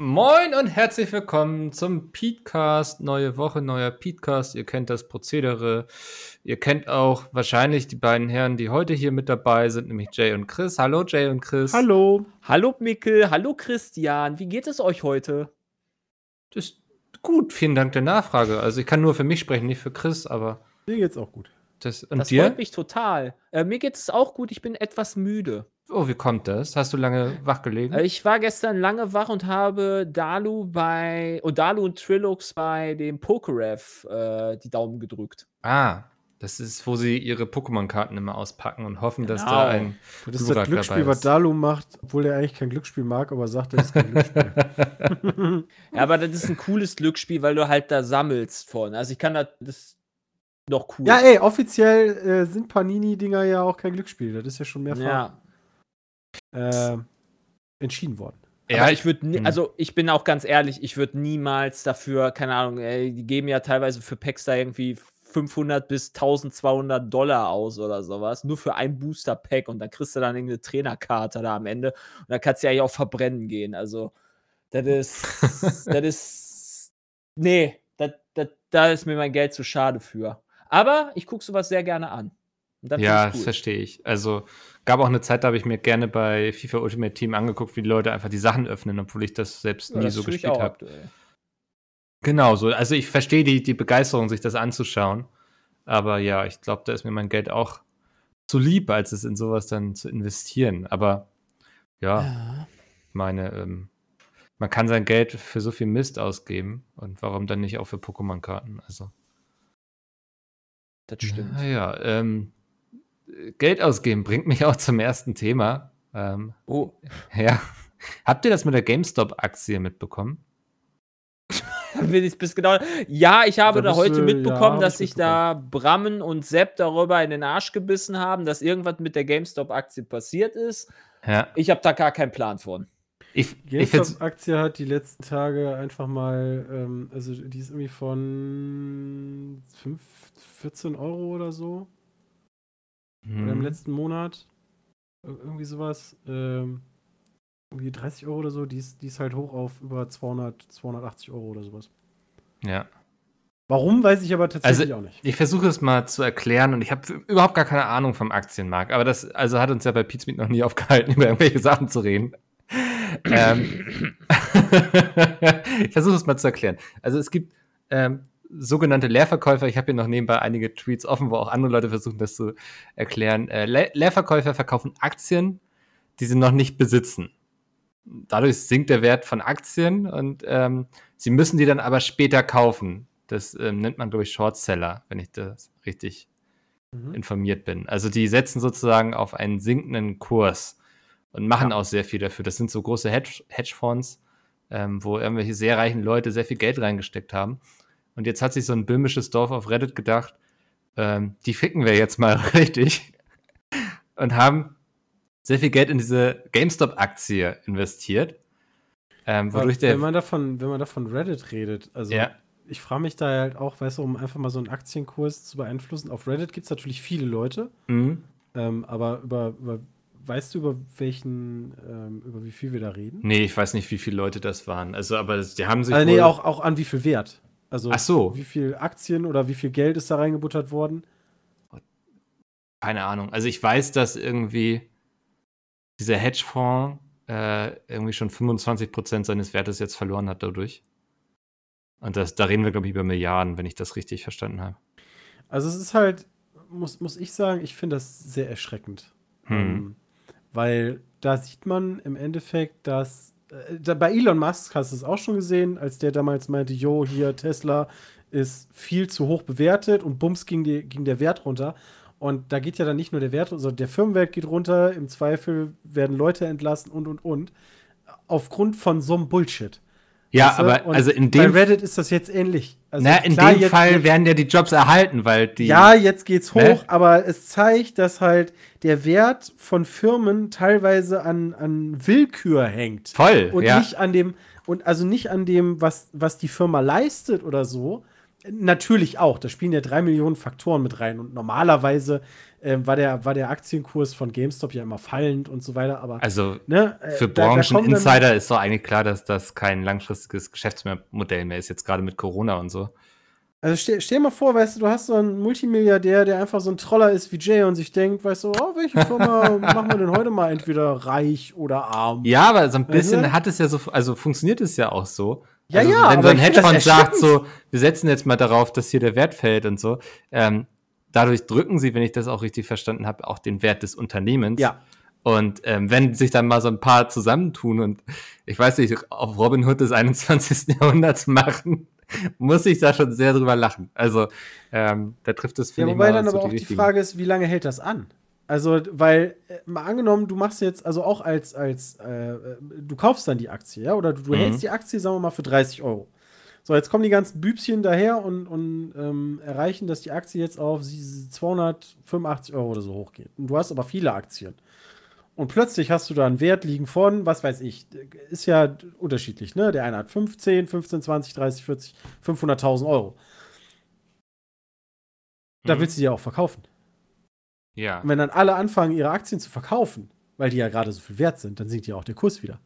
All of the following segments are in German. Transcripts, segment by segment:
Moin und herzlich willkommen zum Petecast. Neue Woche, neuer Petecast. Ihr kennt das Prozedere. Ihr kennt auch wahrscheinlich die beiden Herren, die heute hier mit dabei sind, nämlich Jay und Chris. Hallo Jay und Chris. Hallo. Hallo Mickel, hallo Christian. Wie geht es euch heute? Das ist gut, vielen Dank der Nachfrage. Also ich kann nur für mich sprechen, nicht für Chris, aber Mir geht's auch gut. das und das dir? freut mich total. Äh, mir geht es auch gut, ich bin etwas müde. Oh, wie kommt das? Hast du lange wach gelegen? Äh, ich war gestern lange wach und habe Dalu bei und Dalu und Trilux bei dem Pokerev äh, die Daumen gedrückt. ah, das ist, wo sie ihre Pokémon-Karten immer auspacken und hoffen, dass Genau. da ein Das ist Glurak das Glücksspiel, dabei was. Dalu macht, obwohl er eigentlich kein Glücksspiel mag, aber sagt, er ist kein Glücksspiel. Ja, aber das ist ein cooles Glücksspiel, weil du halt da sammelst von. Also ich kann das, das ist noch cool. ja, ey, offiziell äh, sind Panini-Dinger ja auch kein Glücksspiel. Das ist ja schon mehrfach ja. Äh, entschieden worden. Ja, aber ich würde, hm. also ich bin auch ganz ehrlich, ich würde niemals dafür, keine Ahnung, ey, die geben ja teilweise für Packs da irgendwie 500 bis 1200 Dollar aus oder sowas, nur für ein Booster-Pack und dann kriegst du dann irgendeine Trainerkarte da am Ende und dann kannst du ja eigentlich auch verbrennen gehen. Also, das ist, das ist, nee, da ist mir mein Geld zu schade für. Aber ich gucke sowas sehr gerne an. Ja, find das cool. verstehe ich. Also gab auch eine Zeit, da habe ich mir gerne bei FIFA Ultimate Team angeguckt, wie die Leute einfach die Sachen öffnen, obwohl ich das selbst Ja, nie das so gespielt habe. Genau so. Also ich verstehe die, die Begeisterung, sich das anzuschauen. Aber ja, ich glaube, da ist mir mein Geld auch zu lieb, als es in sowas dann zu investieren. Aber ja, Ja. ich meine, ähm, man kann sein Geld für so viel Mist ausgeben. Und warum dann nicht auch für Pokémon-Karten? Also. Das stimmt. Naja, ähm, Geld ausgeben bringt mich auch zum ersten Thema. Ähm, Oh, ja. Habt ihr das mit der GameStop-Aktie mitbekommen? Will ich bis genau. Ja, ich habe Da da heute du- mitbekommen, ja, dass ich sich da Brammen und Sepp darüber in den Arsch gebissen haben, dass irgendwas mit der GameStop-Aktie passiert ist. Ja. Ich habe da gar keinen Plan von. Ich, GameStop-Aktie hat die letzten Tage einfach mal, ähm, also die ist irgendwie von 5, 14 Euro oder so. Oder im hm, letzten Monat. Ir- Irgendwie sowas. Ähm, irgendwie 30 Euro oder so. Die ist, die ist halt hoch auf über 200, 280 Euro oder sowas. ja. Warum, weiß ich aber tatsächlich Also, auch nicht. Ich versuche es mal zu erklären und ich habe überhaupt gar keine Ahnung vom Aktienmarkt, aber das also hat uns ja bei Pizmeet noch nie aufgehalten, über irgendwelche Sachen zu reden. ähm, ich versuche es mal zu erklären. Also es gibt ähm, sogenannte Leerverkäufer. Ich habe hier noch nebenbei einige Tweets offen, wo auch andere Leute versuchen, das zu erklären. Äh, Le Leerverkäufer verkaufen Aktien, die sie noch nicht besitzen. Dadurch sinkt der Wert von Aktien und ähm, sie müssen die dann aber später kaufen. Das ähm, nennt man, glaube ich, Shortseller, wenn ich das richtig Mhm. informiert bin. Also die setzen sozusagen auf einen sinkenden Kurs und machen auch sehr viel dafür. Das sind so große Hedge Hedgefonds, ähm, wo irgendwelche sehr reichen Leute sehr viel Geld reingesteckt haben. Und jetzt hat sich so ein böhmisches Dorf auf Reddit gedacht, ähm, die ficken wir jetzt mal richtig und haben sehr viel Geld in diese GameStop-Aktie investiert. Ähm, wodurch der. wenn man davon, wenn man davon Reddit redet, also Ja. ich frage mich da halt auch, weißt du, um einfach mal so einen Aktienkurs zu beeinflussen. Auf Reddit gibt es natürlich viele Leute, Mhm. ähm, aber über, über, weißt du, über welchen, ähm, über wie viel wir da reden? Nee, ich weiß nicht, wie viele Leute das waren. Also, aber das- die haben sich. Also, nee, auch, auch an wie viel Wert. Also so. wie viel Aktien oder wie viel Geld ist da reingebuttert worden? keine Ahnung. Also ich weiß, dass irgendwie dieser Hedgefonds äh, irgendwie schon 25% seines Wertes jetzt verloren hat dadurch. Und das, da reden wir, glaube ich, über Milliarden, wenn ich das richtig verstanden habe. Also es ist halt, muss, muss ich sagen, ich finde das sehr erschreckend. Hm. Ähm, weil da sieht man im Endeffekt, dass da, bei Elon Musk hast du es auch schon gesehen, als der damals meinte, jo, hier Tesla ist viel zu hoch bewertet und bums ging, die, ging der Wert runter. Und da geht ja dann nicht nur der Wert, sondern der Firmenwert geht runter, im Zweifel werden Leute entlassen und und und. Aufgrund von so einem Bullshit. Ja, Weißt du? aber Und also in bei dem, Reddit ist das jetzt ähnlich. Also na, in klar, dem jetzt- Fall werden ja die Jobs erhalten, weil die. Ja, jetzt geht's hoch, Ne? aber es zeigt, dass halt der Wert von Firmen teilweise an, an Willkür hängt. voll. Und ja. nicht an dem, und also nicht an dem, was, was die Firma leistet oder so. Natürlich auch, da spielen ja drei Millionen Faktoren mit rein. Und normalerweise äh, war, der, war der Aktienkurs von GameStop ja immer fallend und so weiter, aber also ne, äh, für Brancheninsider ist doch eigentlich klar, dass das kein langfristiges Geschäftsmodell mehr ist, jetzt gerade mit Corona und so. Also stell, stell mal vor, weißt du, du hast so einen Multimilliardär, der einfach so ein Troller ist wie Jay und sich denkt, weißt du, oh, welche Firma machen wir denn heute mal entweder reich oder arm? Ja, aber so ein bisschen du? hat es ja so, also funktioniert es ja auch so. Ja, also, ja, Wenn so ein Hedgefonds sagt, so, wir setzen jetzt mal darauf, dass hier der Wert fällt und so, ähm, dadurch drücken sie, wenn ich das auch richtig verstanden habe, auch den Wert des Unternehmens. Ja. Und ähm, wenn sich dann mal so ein paar zusammentun und ich weiß nicht, auf Robin Hood des 21. Jahrhunderts machen, muss ich da schon sehr drüber lachen. Also, ähm, da trifft es, Ja, finde ich, wobei dann aber auch die richtigen- Frage ist, wie lange hält das an? Also, weil, äh, mal angenommen, du machst jetzt, also auch als, als, äh, äh, du kaufst dann die Aktie, ja, oder du, du Mhm. hältst die Aktie, sagen wir mal, für 30 Euro. So, jetzt kommen die ganzen Bübchen daher und, und ähm, erreichen, dass die Aktie jetzt auf sie- 285 Euro oder so hochgeht. Und du hast aber viele Aktien. Und plötzlich hast du da einen Wert liegen von, was weiß ich, ist ja unterschiedlich, ne? Der eine hat 15, 15, 20, 30, 40, 500.000 Euro. Da Mhm. willst du die ja auch verkaufen. Ja. Und wenn dann alle anfangen, ihre Aktien zu verkaufen, weil die ja gerade so viel wert sind, dann sinkt ja auch der Kurs wieder.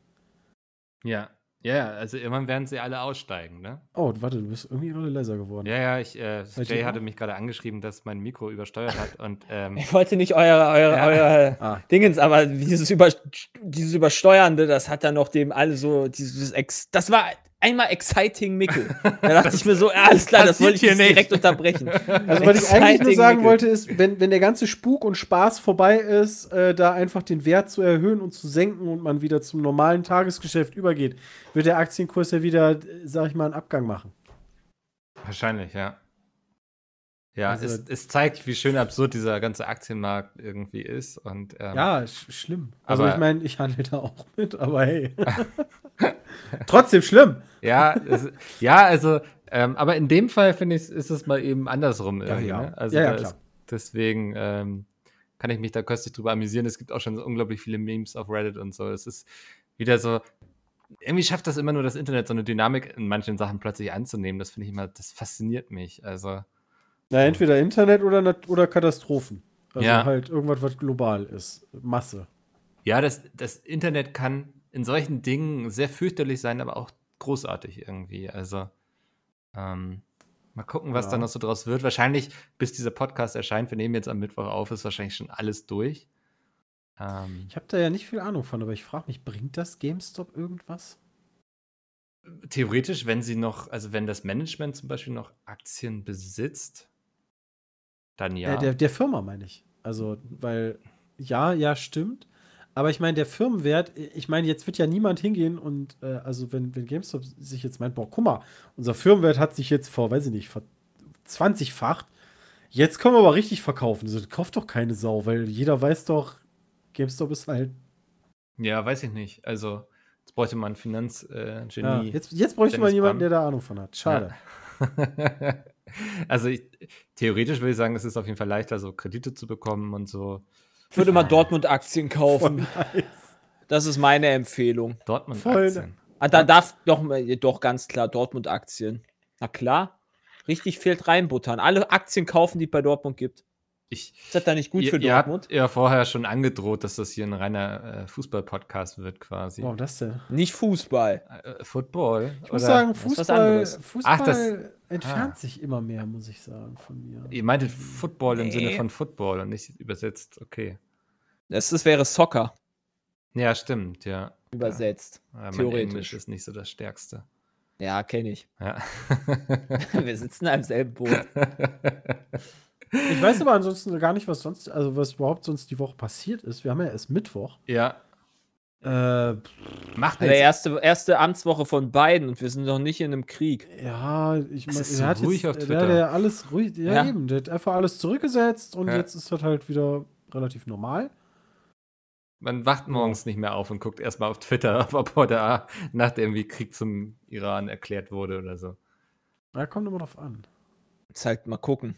Ja. Ja, ja, also irgendwann werden sie alle aussteigen, ne? Oh, warte, du bist irgendwie gerade leiser geworden. Ja, ja, ich, äh, Jay hatte mich gerade angeschrieben, dass mein Mikro übersteuert hat und ähm, Ich wollte nicht eure, eure, Ja. eure Ah. Dingens, aber dieses, Über, dieses Übersteuernde, das hat dann noch dem alle so, dieses Ex, das war einmal exciting Mickel. Da dachte ich mir so, ja, alles klar, das wollte ich hier jetzt nicht. direkt unterbrechen. Also, was ich eigentlich nur sagen Mickel. wollte, ist, wenn, wenn der ganze Spuk und Spaß vorbei ist, äh, da einfach den Wert zu erhöhen und zu senken und man wieder zum normalen Tagesgeschäft übergeht, wird der Aktienkurs ja wieder, äh, sag ich mal, einen Abgang machen. wahrscheinlich, ja. Ja, Also- es, es zeigt, wie schön absurd dieser ganze Aktienmarkt irgendwie ist. Und, ähm, Ja, sch schlimm. Also, Aber- ich meine, ich handle da auch mit, aber hey. Trotzdem schlimm. Ja, es, ja, also, ähm, aber in dem Fall finde ich, ist es mal eben andersrum Ja, irgendwie. ja. Ne? Also Ja, ja, klar. ist, deswegen ähm, kann ich mich da köstlich drüber amüsieren. Es gibt auch schon so unglaublich viele Memes auf Reddit und so. Es ist wieder so, irgendwie schafft das immer nur das Internet, so eine Dynamik in manchen Sachen plötzlich anzunehmen. Das finde ich immer, das fasziniert mich. Also, Na, entweder Internet oder, oder Katastrophen. Also Ja. halt irgendwas, was global ist. Masse. ja, das, das Internet kann in solchen Dingen sehr fürchterlich sein, aber auch großartig irgendwie. Also, ähm, mal gucken, was Ja. da noch so draus wird. Wahrscheinlich, bis dieser Podcast erscheint, wir nehmen jetzt am Mittwoch auf, ist wahrscheinlich schon alles durch. Ähm, Ich habe da ja nicht viel Ahnung von, aber ich frage mich, bringt das GameStop irgendwas? theoretisch, wenn sie noch, also wenn das Management zum Beispiel noch Aktien besitzt, dann ja. Äh, der, der Firma meine ich. Also, weil, ja, ja, stimmt. Aber ich meine, der Firmenwert, ich meine, jetzt wird ja niemand hingehen und, äh, also, wenn, wenn GameStop sich jetzt meint, boah, guck mal, unser Firmenwert hat sich jetzt vor, weiß ich nicht, vor 20-facht. Jetzt können wir aber richtig verkaufen. Also, kauft doch keine Sau, weil jeder weiß doch, GameStop ist halt. ja, weiß ich nicht. Also, jetzt bräuchte man Finanzgenie. Äh, Ja, jetzt, jetzt bräuchte man Dennis jemanden, Bram. der da Ahnung von hat. Schade. Ja. also ich, theoretisch würde ich sagen, es ist auf jeden Fall leichter, so Kredite zu bekommen und so. Ich würde mal Dortmund-Aktien kaufen. nice. Das ist meine Empfehlung. Dortmund-Aktien. Ah, da darf doch, mal- doch ganz klar Dortmund-Aktien. Na klar. Richtig fehlt reinbuttern. Alle Aktien kaufen, die es bei Dortmund gibt. Ich, Ist das da nicht gut ihr, für ihr Dortmund? habt ja vorher schon angedroht, dass das hier ein reiner äh, Fußball-Podcast wird quasi. Warum das denn? Nicht Fußball. Äh, Football? Ich muss sagen, Fußball. Fußball Ach, das- entfernt ah. sich immer mehr, muss ich sagen, von mir. Ihr meintet Football im Nee. Sinne von Football und nicht übersetzt, okay. Das, das wäre Soccer Ja, stimmt, ja. übersetzt. ja mein Theoretisch. Englisch ist nicht so das Stärkste. Ja, kenne ich. Ja. Wir sitzen im selben Boot. Ich weiß aber ansonsten gar nicht, was sonst, also was überhaupt sonst die Woche passiert ist. Wir haben ja erst Mittwoch. ja, Äh, macht Der nichts. erste, erste Amtswoche von beiden und wir sind noch nicht in einem Krieg. ja, ich meine, so ruhig auf Der Twitter. hat ja alles ruhig, ja, Ja. eben, der hat einfach alles zurückgesetzt und Ja. jetzt ist das halt wieder relativ normal. Man wacht morgens nicht mehr auf und guckt erstmal auf Twitter, ob heute A- Nacht irgendwie Krieg zum Iran erklärt wurde oder so. Ja, kommt immer drauf an. Halt mal gucken.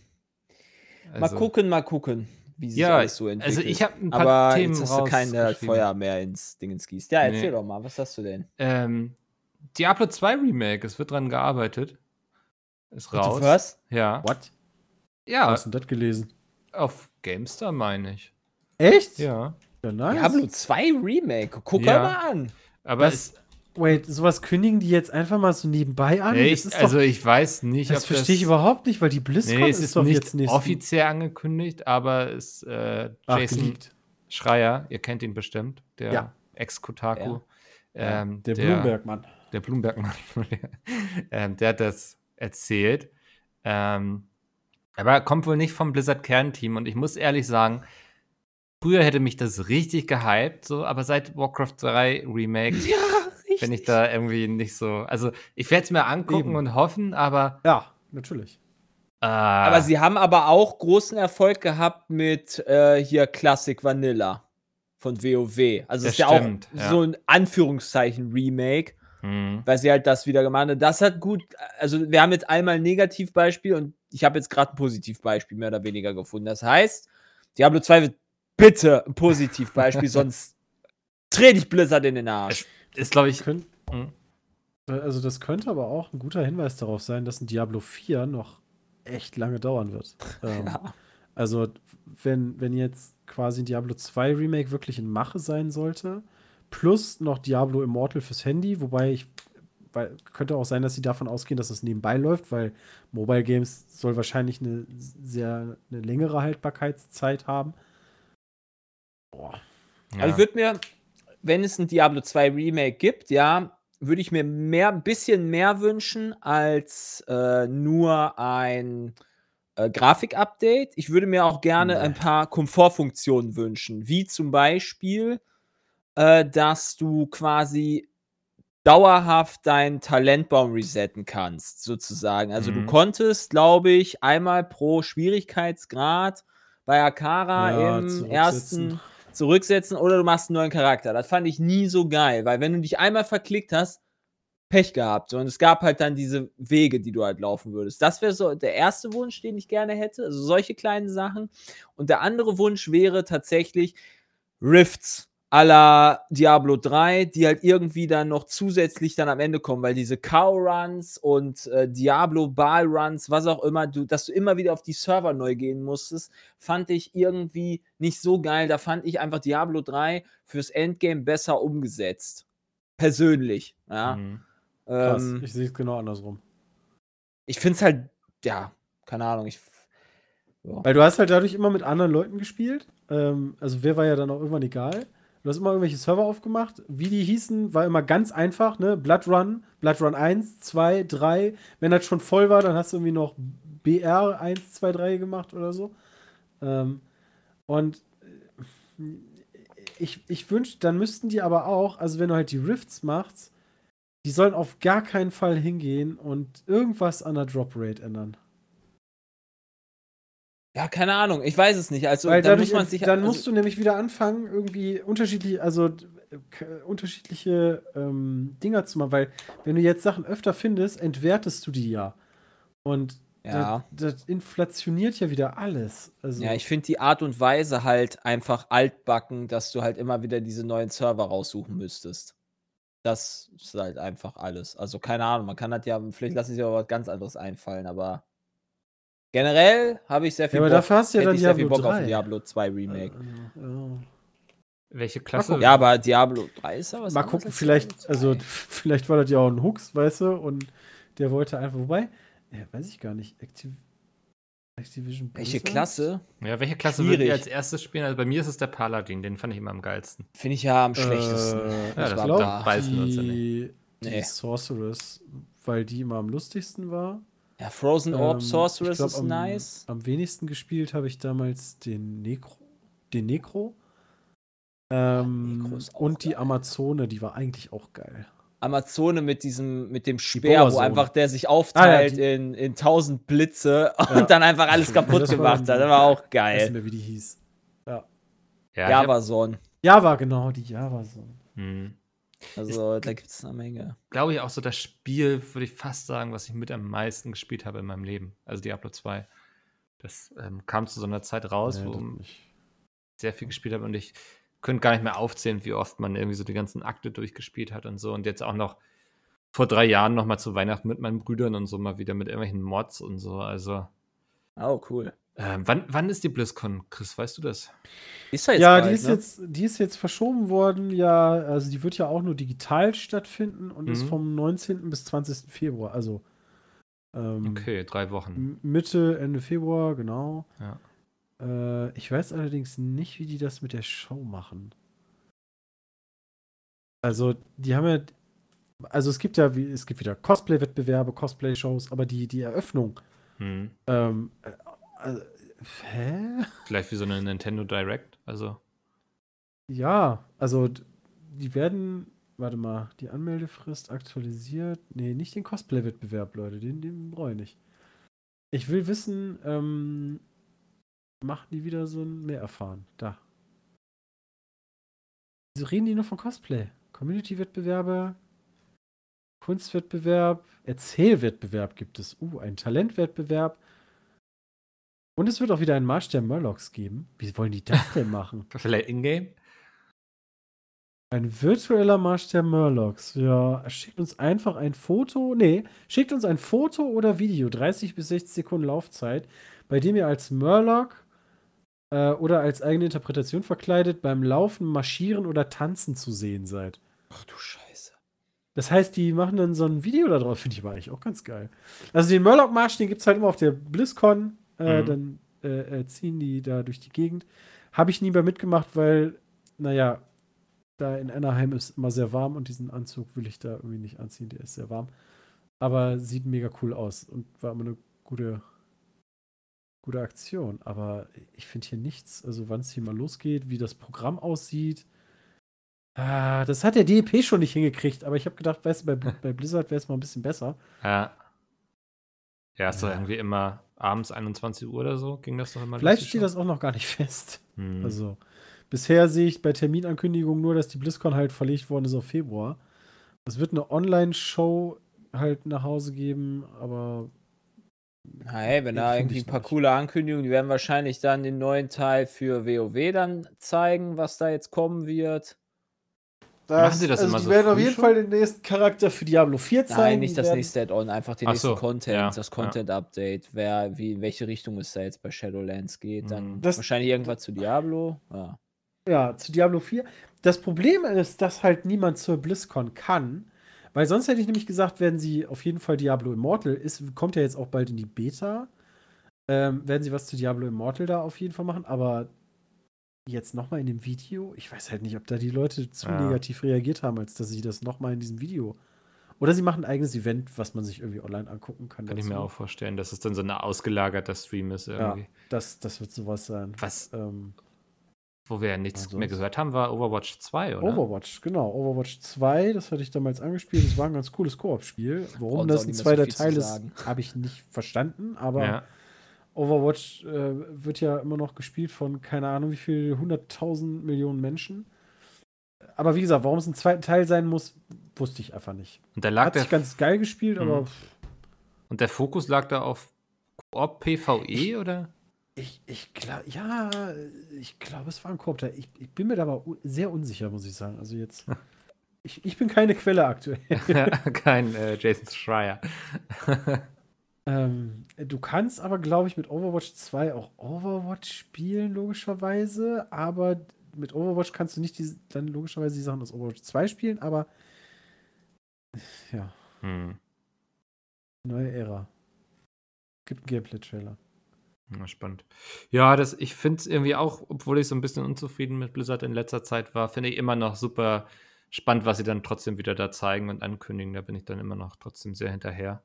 Mal Also- gucken, mal gucken, wie sich Ja, alles so entwickelt. also ich habe ein paar Aber Themen jetzt hast du kein äh. Feuer mehr ins Ding ins Gießt. Ja, erzähl Nee. doch mal, was hast du denn? Ähm, Diablo 2 Remake, es wird dran gearbeitet. Ist raus. Was? Ja. What? Ja, Hast du das gelesen? auf GameStar meine ich. Echt? Ja. Ja, nice. Diablo 2 Remake. Guck Ja. mal an. Aber Das, es, wait, sowas kündigen die jetzt einfach mal so nebenbei an? nee, ich, ist also doch, ich weiß nicht, das ob verstehe ich überhaupt nicht, weil die BlizzCon Nee, es ist, ist doch nicht jetzt offiziell angekündigt, aber es äh, Ach, Jason geleakt. Schreier, ihr kennt ihn bestimmt, der Ja. Ex-Kotaku. Ja. Ähm, Der Bloomberg-Mann. Der Bloomberg-Mann. ähm, der hat das erzählt. Ähm, aber er kommt wohl nicht vom Blizzard-Kernteam und ich muss ehrlich sagen, früher hätte mich das richtig gehypt, so, aber seit Warcraft 3 Remake Ja, bin ich da irgendwie nicht so. Also, ich werde es mir angucken Eben. und hoffen, aber. Ja, natürlich. Äh, Aber sie haben aber auch großen Erfolg gehabt mit äh, hier Classic Vanilla von WoW. Also Das ist ja stimmt, auch ja. so ein Anführungszeichen Remake, hm. weil sie halt das wieder gemacht haben. Das hat gut, also wir haben jetzt einmal ein Negativbeispiel und ich habe jetzt gerade ein Positivbeispiel mehr oder weniger gefunden. Das heißt, Diablo 2 wird bitte ein Positivbeispiel, sonst trete ich Blizzard in den Arsch. Ist, glaube ich. Könnt, hm. also das könnte aber auch ein guter Hinweis darauf sein, dass ein Diablo 4 noch echt lange dauern wird. Ähm, Ja. Also, wenn, wenn jetzt quasi ein Diablo 2 Remake wirklich in Mache sein sollte, plus noch Diablo Immortal fürs Handy, wobei ich weil, könnte auch sein, dass sie davon ausgehen, dass es nebenbei läuft, weil Mobile Games soll wahrscheinlich eine sehr eine längere Haltbarkeitszeit haben. Boah. Ja. Also ich würde mir, wenn es ein Diablo 2 Remake gibt, ja, würde ich mir mehr, ein bisschen mehr wünschen als äh, nur ein äh, Grafik-Update. Ich würde mir auch gerne ein paar Komfortfunktionen wünschen, wie zum Beispiel, äh, dass du quasi dauerhaft deinen Talentbaum resetten kannst, sozusagen. Also du Mhm. konntest, glaube ich, einmal pro Schwierigkeitsgrad bei Akara Ja, im ersten zurücksetzen oder du machst einen neuen Charakter. Das fand ich nie so geil, weil wenn du dich einmal verklickt hast, Pech gehabt. Und es gab halt dann diese Wege, die du halt laufen würdest. Das wäre so der erste Wunsch, den ich gerne hätte. Also solche kleinen Sachen. Und der andere Wunsch wäre tatsächlich Rifts la Diablo 3, die halt irgendwie dann noch zusätzlich dann am Ende kommen, weil diese Cow-Runs und äh, Diablo-Ball-Runs, was auch immer, du, dass du immer wieder auf die Server neu gehen musstest, fand ich irgendwie nicht so geil. Da fand ich einfach Diablo 3 fürs Endgame besser umgesetzt. Persönlich. Ja. Hm. Krass, Ähm, ich sehe es genau andersrum. ich finde es halt, ja, keine Ahnung, ich. Ja. Weil du hast halt dadurch immer mit anderen Leuten gespielt. Ähm, also wer war ja dann auch irgendwann egal. Du hast immer irgendwelche Server aufgemacht. Wie die hießen, war immer ganz einfach, ne? Blood Run, Blood Run 1, 2, 3. Wenn das schon voll war, dann hast du irgendwie noch BR 1, 2, 3 gemacht oder so. Ähm, und äh, ich, ich wünschte, dann müssten die aber auch, also wenn du halt die Rifts machst, die sollen auf gar keinen Fall hingehen und irgendwas an der Drop Rate ändern. Ja, keine Ahnung, ich weiß es nicht. Also, Weil da dadurch, muss man sich. dann also, musst du nämlich wieder anfangen, irgendwie unterschiedliche, also äh, unterschiedliche ähm, Dinger zu machen, weil wenn du jetzt Sachen öfter findest, entwertest du die ja. Und Ja. das, das inflationiert ja wieder alles. Also, Ja, ich finde die Art und Weise halt einfach altbacken, dass du halt immer wieder diese neuen Server raussuchen müsstest. Das ist halt einfach alles. Also keine Ahnung, man kann das ja, vielleicht lassen sich aber was ganz anderes einfallen, aber generell habe ich sehr viel aber dafür hast du ja dann ich sehr viel Diablo Bock auf 3. ein Diablo 2 äh, Remake. ja. Welche Klasse? Ja, aber Diablo 3 ist ja was Mal gucken, vielleicht, Diablo 2. also vielleicht war das ja auch ein Hooks, weißt du, und der wollte einfach, wobei, ja, weiß ich gar nicht, Activ Activision welche Blizzard? Klasse? Ja, welche Klasse Schwierig. würdet ihr als erstes spielen? Also bei mir ist es der Paladin, den fand ich immer am geilsten. Finde ich ja am schlechtesten. Äh, Ja, ich das glaube, da beißen uns ja die, die Nee. Sorceress, weil die immer am lustigsten war. Ja, Frozen Orb Ähm, Sorceress glaub, ist am, nice. Am wenigsten gespielt habe ich damals den Necro. Den Necro. Ähm, auch und die geil. Amazone, die war eigentlich auch geil. Amazone mit diesem, mit dem Speer, wo einfach der sich aufteilt Ah, die- in, in tausend Blitze und Ja. dann einfach alles kaputt Das gemacht hat. Das war auch Ich weiß geil. nicht mehr, wie die hieß. Ja, ich hab, Javazon. Java, genau, die Java so. Hm. Also da gibt es eine Menge. Glaube ich auch so das Spiel, würde ich fast sagen, was ich mit am meisten gespielt habe in meinem Leben. Also Diablo 2. Das ähm, kam zu so einer Zeit raus, Nee, wo ich sehr viel gespielt habe und ich könnte gar nicht mehr aufzählen, wie oft man irgendwie so die ganzen Akte durchgespielt hat und so. Und jetzt auch noch vor drei Jahren noch mal zu Weihnachten mit meinen Brüdern und so mal wieder mit irgendwelchen Mods und so. Also, Oh, cool. Ähm, wann, wann ist die BlizzCon, Chris? Weißt du das? Ist ja jetzt Ja, bald, die ist, ne? jetzt, die ist jetzt verschoben worden, ja, also die wird ja auch nur digital stattfinden und ist Mhm. vom 19. bis 20. Februar, also ähm, Okay, drei Wochen. Mitte, Ende Februar, genau. Ja. Äh, ich weiß allerdings nicht, wie die das mit der Show machen. Also, die haben ja. Also es gibt ja, wie, es gibt wieder Cosplay-Wettbewerbe, Cosplay-Shows, aber die, die Eröffnung, Hm. ähm, äh, hä? Vielleicht wie so eine Nintendo Direct. Also, Ja, also die werden, warte mal, die Anmeldefrist aktualisiert. Nee, nicht den Cosplay-Wettbewerb, Leute, den, den brauche ich nicht. Ich will wissen, ähm, machen die wieder so ein mehr erfahren? Da. Wieso reden die nur von Cosplay? Community-Wettbewerbe, Kunstwettbewerb, Erzählwettbewerb gibt es. Uh, ein Talentwettbewerb. Und es wird auch wieder einen Marsch der Murlocs geben. Wie wollen die das denn machen? vielleicht Ingame? Ein virtueller Marsch der Murlocs. Ja, schickt uns einfach ein Foto. Nee, schickt uns ein Foto oder Video, 30 bis 60 Sekunden Laufzeit, bei dem ihr als Murloc äh, oder als eigene Interpretation verkleidet beim Laufen, Marschieren oder Tanzen zu sehen seid. Ach du Scheiße. Das heißt, die machen dann so ein Video da drauf, finde ich aber eigentlich auch ganz geil. Also den Murloc-Marsch, den gibt es halt immer auf der BlizzCon. Äh, Mhm. Dann äh, äh, ziehen die da durch die Gegend. Habe ich nie mehr mitgemacht, weil, naja, da in Anaheim ist immer sehr warm und diesen Anzug will ich da irgendwie nicht anziehen, der ist sehr warm. Aber sieht mega cool aus und war immer eine gute, gute Aktion. Aber ich finde hier nichts, also wann es hier mal losgeht, wie das Programm aussieht. Ah, das hat der DEP schon nicht hingekriegt, aber ich habe gedacht, weißt du, bei, bei Blizzard wäre es mal ein bisschen besser. Ja. Ja, ist doch Ja. irgendwie immer abends 21 Uhr oder so, ging das doch immer Vielleicht steht das auch noch gar nicht fest. Hm. Also, bisher sehe ich bei Terminankündigungen nur, dass die BlizzCon halt verlegt worden ist auf Februar. Es wird eine Online-Show halt nach Hause geben, aber Hey, wenn da irgendwie ein paar nicht. coole Ankündigungen, die werden wahrscheinlich dann den neuen Teil für WoW dann zeigen, was da jetzt kommen wird. Machen sie das also immer die so werden auf jeden schon? Fall den nächsten Charakter für Diablo 4 zeigen. Nein, nicht das werden- nächste Add-on, einfach den Ach nächsten so, Content, ja, das ja. Content-Update, wer, wie, in welche Richtung es da jetzt bei Shadowlands geht. Dann Mhm. Das- wahrscheinlich irgendwas zu Diablo. Ja. Ja, zu Diablo 4. Das Problem ist, dass halt niemand zur BlizzCon kann, weil sonst hätte ich nämlich gesagt, werden sie auf jeden Fall Diablo Immortal, ist, kommt ja jetzt auch bald in die Beta, ähm, werden sie was zu Diablo Immortal da auf jeden Fall machen, aber jetzt nochmal in dem Video, ich weiß halt nicht, ob da die Leute zu Ja. negativ reagiert haben, als dass sie das nochmal in diesem Video. Oder sie machen ein eigenes Event, was man sich irgendwie online angucken kann. Kann ich mir dazu. auch vorstellen, dass es dann so ein ausgelagerter Stream ist Ja, irgendwie. das, das wird sowas sein. Was, Ähm, wo wir ja nichts Ansonsten- mehr gehört haben, war Overwatch 2, oder? Overwatch, genau. Overwatch 2, das hatte ich damals angespielt. Das war ein ganz cooles Koop-Spiel. Warum das ein so zweiter zu Teil ist, habe ich nicht verstanden. Aber Ja. Overwatch äh, wird ja immer noch gespielt von keine Ahnung wie viel, 100.000 Millionen Menschen. Aber wie gesagt, warum es ein zweiter Teil sein muss, wusste ich einfach nicht. Und da lag Hat sich ganz geil gespielt, aber Mhm. und der Fokus lag da auf Koop PvE, oder? ich, ich glaube, ja, ich glaube, es war ein Koop. Ich, ich bin mir da aber sehr unsicher, muss ich sagen. Also jetzt, ich, ich bin keine Quelle aktuell. Kein äh, Jason Schreier. Ähm, du kannst aber, glaube ich, mit Overwatch 2 auch Overwatch spielen, logischerweise. Aber mit Overwatch kannst du nicht die, dann logischerweise die Sachen aus Overwatch 2 spielen, aber ja, Hm. neue Ära. Gibt einen Gameplay-Trailer. Ja, spannend. Ja, das, ich finde es irgendwie auch, obwohl ich so ein bisschen unzufrieden mit Blizzard in letzter Zeit war, finde ich immer noch super spannend, was sie dann trotzdem wieder da zeigen und ankündigen. Da bin ich dann immer noch trotzdem sehr hinterher.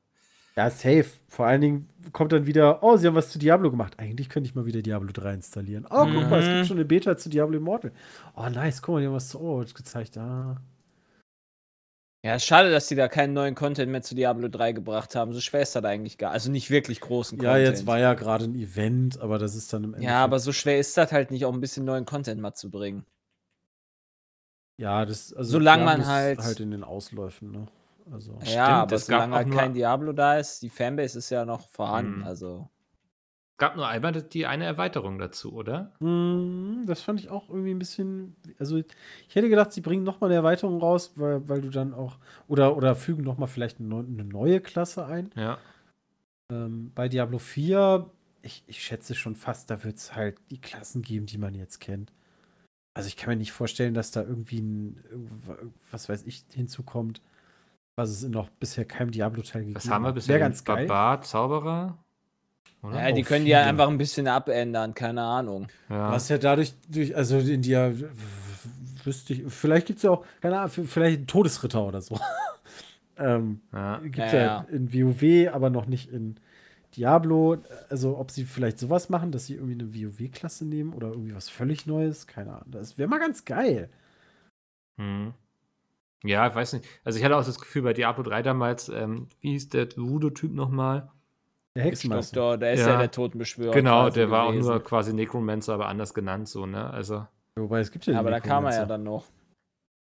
Ja, safe. Vor allen Dingen kommt dann wieder, oh, sie haben was zu Diablo gemacht. Eigentlich könnte ich mal wieder Diablo 3 installieren. Oh, guck mal, es Mhm. gibt schon eine Beta zu Diablo Immortal. Oh, nice, guck mal, die haben was zu Overwatch gezeigt. Ah. Ja, schade, dass die da keinen neuen Content mehr zu Diablo 3 gebracht haben. So schwer ist das eigentlich gar. Also nicht wirklich großen Ja, Content. jetzt war ja gerade ein Event, aber das ist dann im Ja, aber so schwer ist das halt nicht, auch ein bisschen neuen Content mal zu bringen. Ja, das also Solange man halt- halt in den Ausläufen, ne? Also. Stimmt, ja, aber es gab solange auch halt nur- kein Diablo da ist, die Fanbase ist ja noch vorhanden. Mhm. Also. Es gab nur einmal die eine Erweiterung dazu, oder? Mm, Das fand ich auch irgendwie ein bisschen. Also, ich hätte gedacht, sie bringen nochmal eine Erweiterung raus, weil, weil du dann auch. Oder, oder fügen nochmal vielleicht eine, neu- eine neue Klasse ein. Ja. Ähm, bei Diablo 4, ich, ich schätze schon fast, da wird es halt die Klassen geben, die man jetzt kennt. Also, ich kann mir nicht vorstellen, dass da irgendwie ein. Was weiß ich, hinzukommt, was es in noch bisher keinem Diablo-Teil gegeben Was haben wir bisher? Wäre ganz geil. Barbar, Zauberer? Oder? Ja, die auch können die ja viele. einfach ein bisschen abändern, keine Ahnung. Ja. Hast ja dadurch, durch, also in dir, wüsste ich, vielleicht gibt es ja auch, keine Ahnung, vielleicht einen Todesritter oder so. ähm, ja. gibt es ja, ja. in WoW, aber noch nicht in Diablo. Also, ob sie vielleicht sowas machen, dass sie irgendwie eine WoW-Klasse nehmen oder irgendwie was völlig Neues, keine Ahnung. Das wäre mal ganz geil. Hm. Ja, ich weiß nicht. Also ich hatte auch das Gefühl bei Diablo 3 damals, ähm, wie hieß der Voodoo-Typ nochmal? Der Hexenmeister. Doktor, der ist Ja. ja, der Totenbeschwörer. Genau, der war auch nur quasi Necromancer, aber anders genannt so, ne? Also, Wobei, es gibt ja Ja, aber da kam er ja dann noch.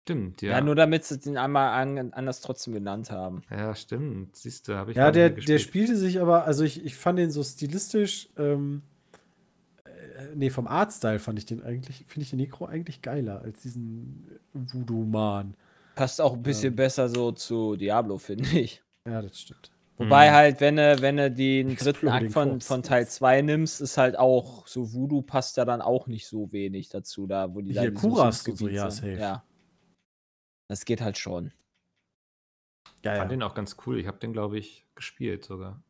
stimmt, Ja, ja. nur damit sie den einmal an, anders trotzdem genannt haben. Ja, stimmt. Siehst du, habe ich Ja, der, der spielte sich aber, also ich, ich fand den so stilistisch, ähm, äh, nee, vom Artstyle fand ich den eigentlich, finde ich den Necro eigentlich geiler als diesen Voodoo-Man. Passt auch ein bisschen Ähm. besser so zu Diablo, finde ich. Ja, das stimmt. Wobei Mhm. halt, wenn du, wenn du den dritten Akt von, von Teil 2 nimmst, ist halt auch so Voodoo passt ja dann auch nicht so wenig dazu, da wo die Hier, Kurast und so, ja, safe. Ja. Das geht halt schon. Ja, Ich fand ja. den auch ganz cool. Ich habe den, glaube ich, gespielt sogar.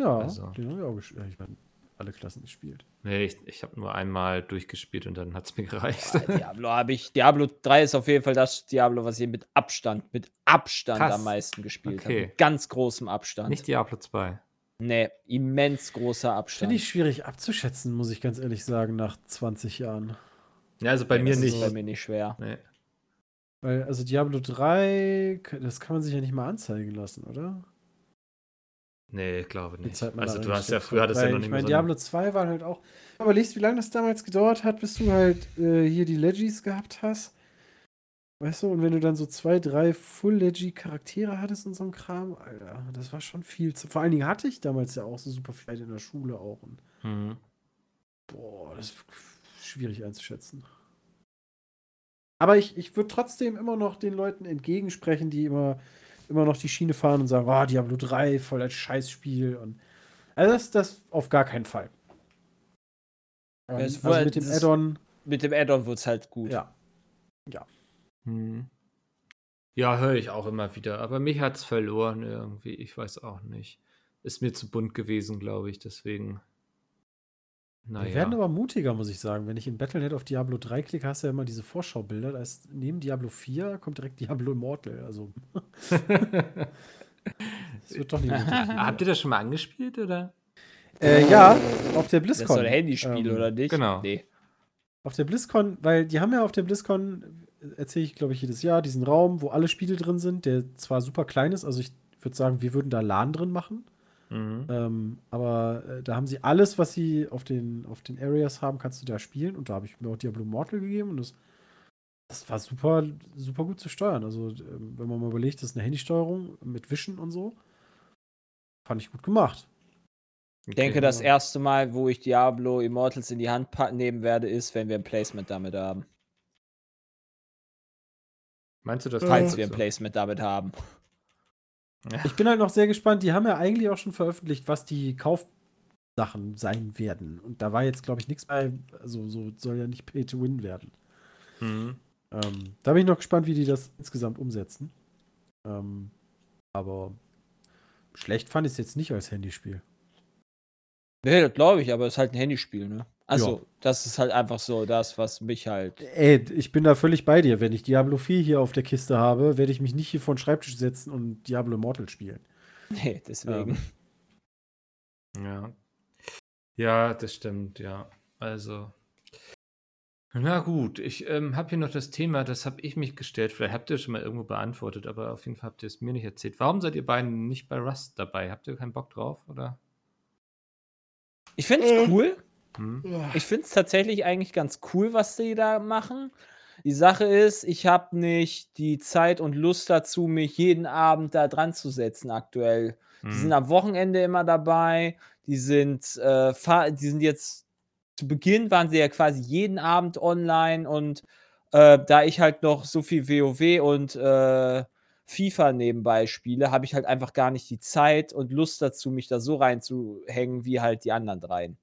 ja also. den habe ich auch gespielt. Ich meine, alle Klassen gespielt. Nee, ich, ich habe nur einmal durchgespielt und dann hat es mir gereicht. Bei Diablo habe ich. Diablo 3 ist auf jeden Fall das Diablo, was ich mit Abstand, mit Abstand Krass. am meisten gespielt habe. Okay. Mit ganz großem Abstand. Nicht Diablo 2. Nee, immens großer Abstand. Finde ich schwierig abzuschätzen, muss ich ganz ehrlich sagen, nach 20 Jahren. Ja, also bei Nee, mir das nicht. Ist bei mir nicht schwer. Nee. Weil, also Diablo 3, k- das kann man sich ja nicht mal anzeigen lassen, oder? Nee, ich glaube nicht. Also du hast ja früher hat. hattest ja noch Ich nicht meine, mehr so Diablo 2 war halt auch. Aber liest, wie lange das damals gedauert hat, bis du halt äh, hier die Legis gehabt hast. Weißt du, und wenn du dann so zwei, drei Full-Legi-Charaktere hattest und so ein Kram, Alter, das war schon viel. Zu, vor allen Dingen hatte ich damals ja auch so super viel in der Schule auch. Und, Mhm. boah, das ist schwierig einzuschätzen. Aber ich, ich würde trotzdem immer noch den Leuten entgegensprechen, die immer, immer noch die Schiene fahren und sagen, oh, Diablo 3, voll als Scheißspiel. Und, also das, das auf gar keinen Fall. Ähm, es also mit dem Add-on, Mit dem Add-on wird es halt gut. ja. Hm. Ja, höre ich auch immer wieder. Aber mich hat es verloren irgendwie. Ich weiß auch nicht. Ist mir zu bunt gewesen, glaube ich. Deswegen. Wir werden Naja. aber mutiger, muss ich sagen. Wenn ich in Battle.net auf Diablo 3 klicke, hast du ja immer diese Vorschaubilder. Da ist neben Diablo 4 kommt direkt Diablo Immortal. Also, es wird doch nicht mutiger. Habt ihr das schon mal angespielt, oder? äh, ja, auf der Das BlizzCon. ist doch ein Handyspiel, Ähm, oder nicht? genau. Nee. Auf der BlizzCon, weil die haben ja auf der BlizzCon, erzähle ich glaube ich jedes Jahr, diesen Raum, wo alle Spiele drin sind, der zwar super klein ist, also ich würde sagen, wir würden da LAN drin machen, Mhm. ähm, aber äh, da haben sie alles, was sie auf den, auf den Areas haben, kannst du da spielen und da habe ich mir auch Diablo Immortal gegeben und das, das war super, super gut zu steuern. Also, ähm, wenn man mal überlegt, das ist eine Handysteuerung mit Wischen und so, fand ich gut gemacht. Ich denke, Okay. das erste Mal, wo ich Diablo Immortals in die Hand nehmen werde, ist, wenn wir ein Placement damit haben. Meinst du das? Falls also? wir ein Placement damit haben. Ich bin halt noch sehr gespannt. Die haben ja eigentlich auch schon veröffentlicht, was die Kaufsachen sein werden. Und da war jetzt, glaube ich, nichts bei. Also, so soll ja nicht Pay to Win werden. Mhm. Ähm, da bin ich noch gespannt, wie die das insgesamt umsetzen. Ähm, aber schlecht fand ich es jetzt nicht als Handyspiel. Nee, das glaube ich, aber es ist halt ein Handyspiel, ne? Also, Ja. das ist halt einfach so das, was mich halt. Ey, ich bin da völlig bei dir. Wenn ich Diablo 4 hier auf der Kiste habe, werde ich mich nicht hier vor den Schreibtisch setzen und Diablo Immortal spielen. Nee, deswegen. Ja. Ja, das stimmt, ja. Also. Na gut, ich ähm, habe hier noch das Thema, das habe ich mich gestellt. Vielleicht habt ihr es schon mal irgendwo beantwortet, aber auf jeden Fall habt ihr es mir nicht erzählt. Warum seid ihr beiden nicht bei Rust dabei? Habt ihr keinen Bock drauf, oder? Ich finde es cool. Hm? Ich finde es tatsächlich eigentlich ganz cool, was die da machen. Die Sache ist, ich habe nicht die Zeit und Lust dazu, mich jeden Abend da dran zu setzen aktuell. Die sind Mhm. am Wochenende immer dabei. Die sind, äh, die sind jetzt zu Beginn waren sie ja quasi jeden Abend online und äh, da ich halt noch so viel WoW und äh, FIFA nebenbei spiele, habe ich halt einfach gar nicht die Zeit und Lust dazu, mich da so reinzuhängen wie halt die anderen dreien.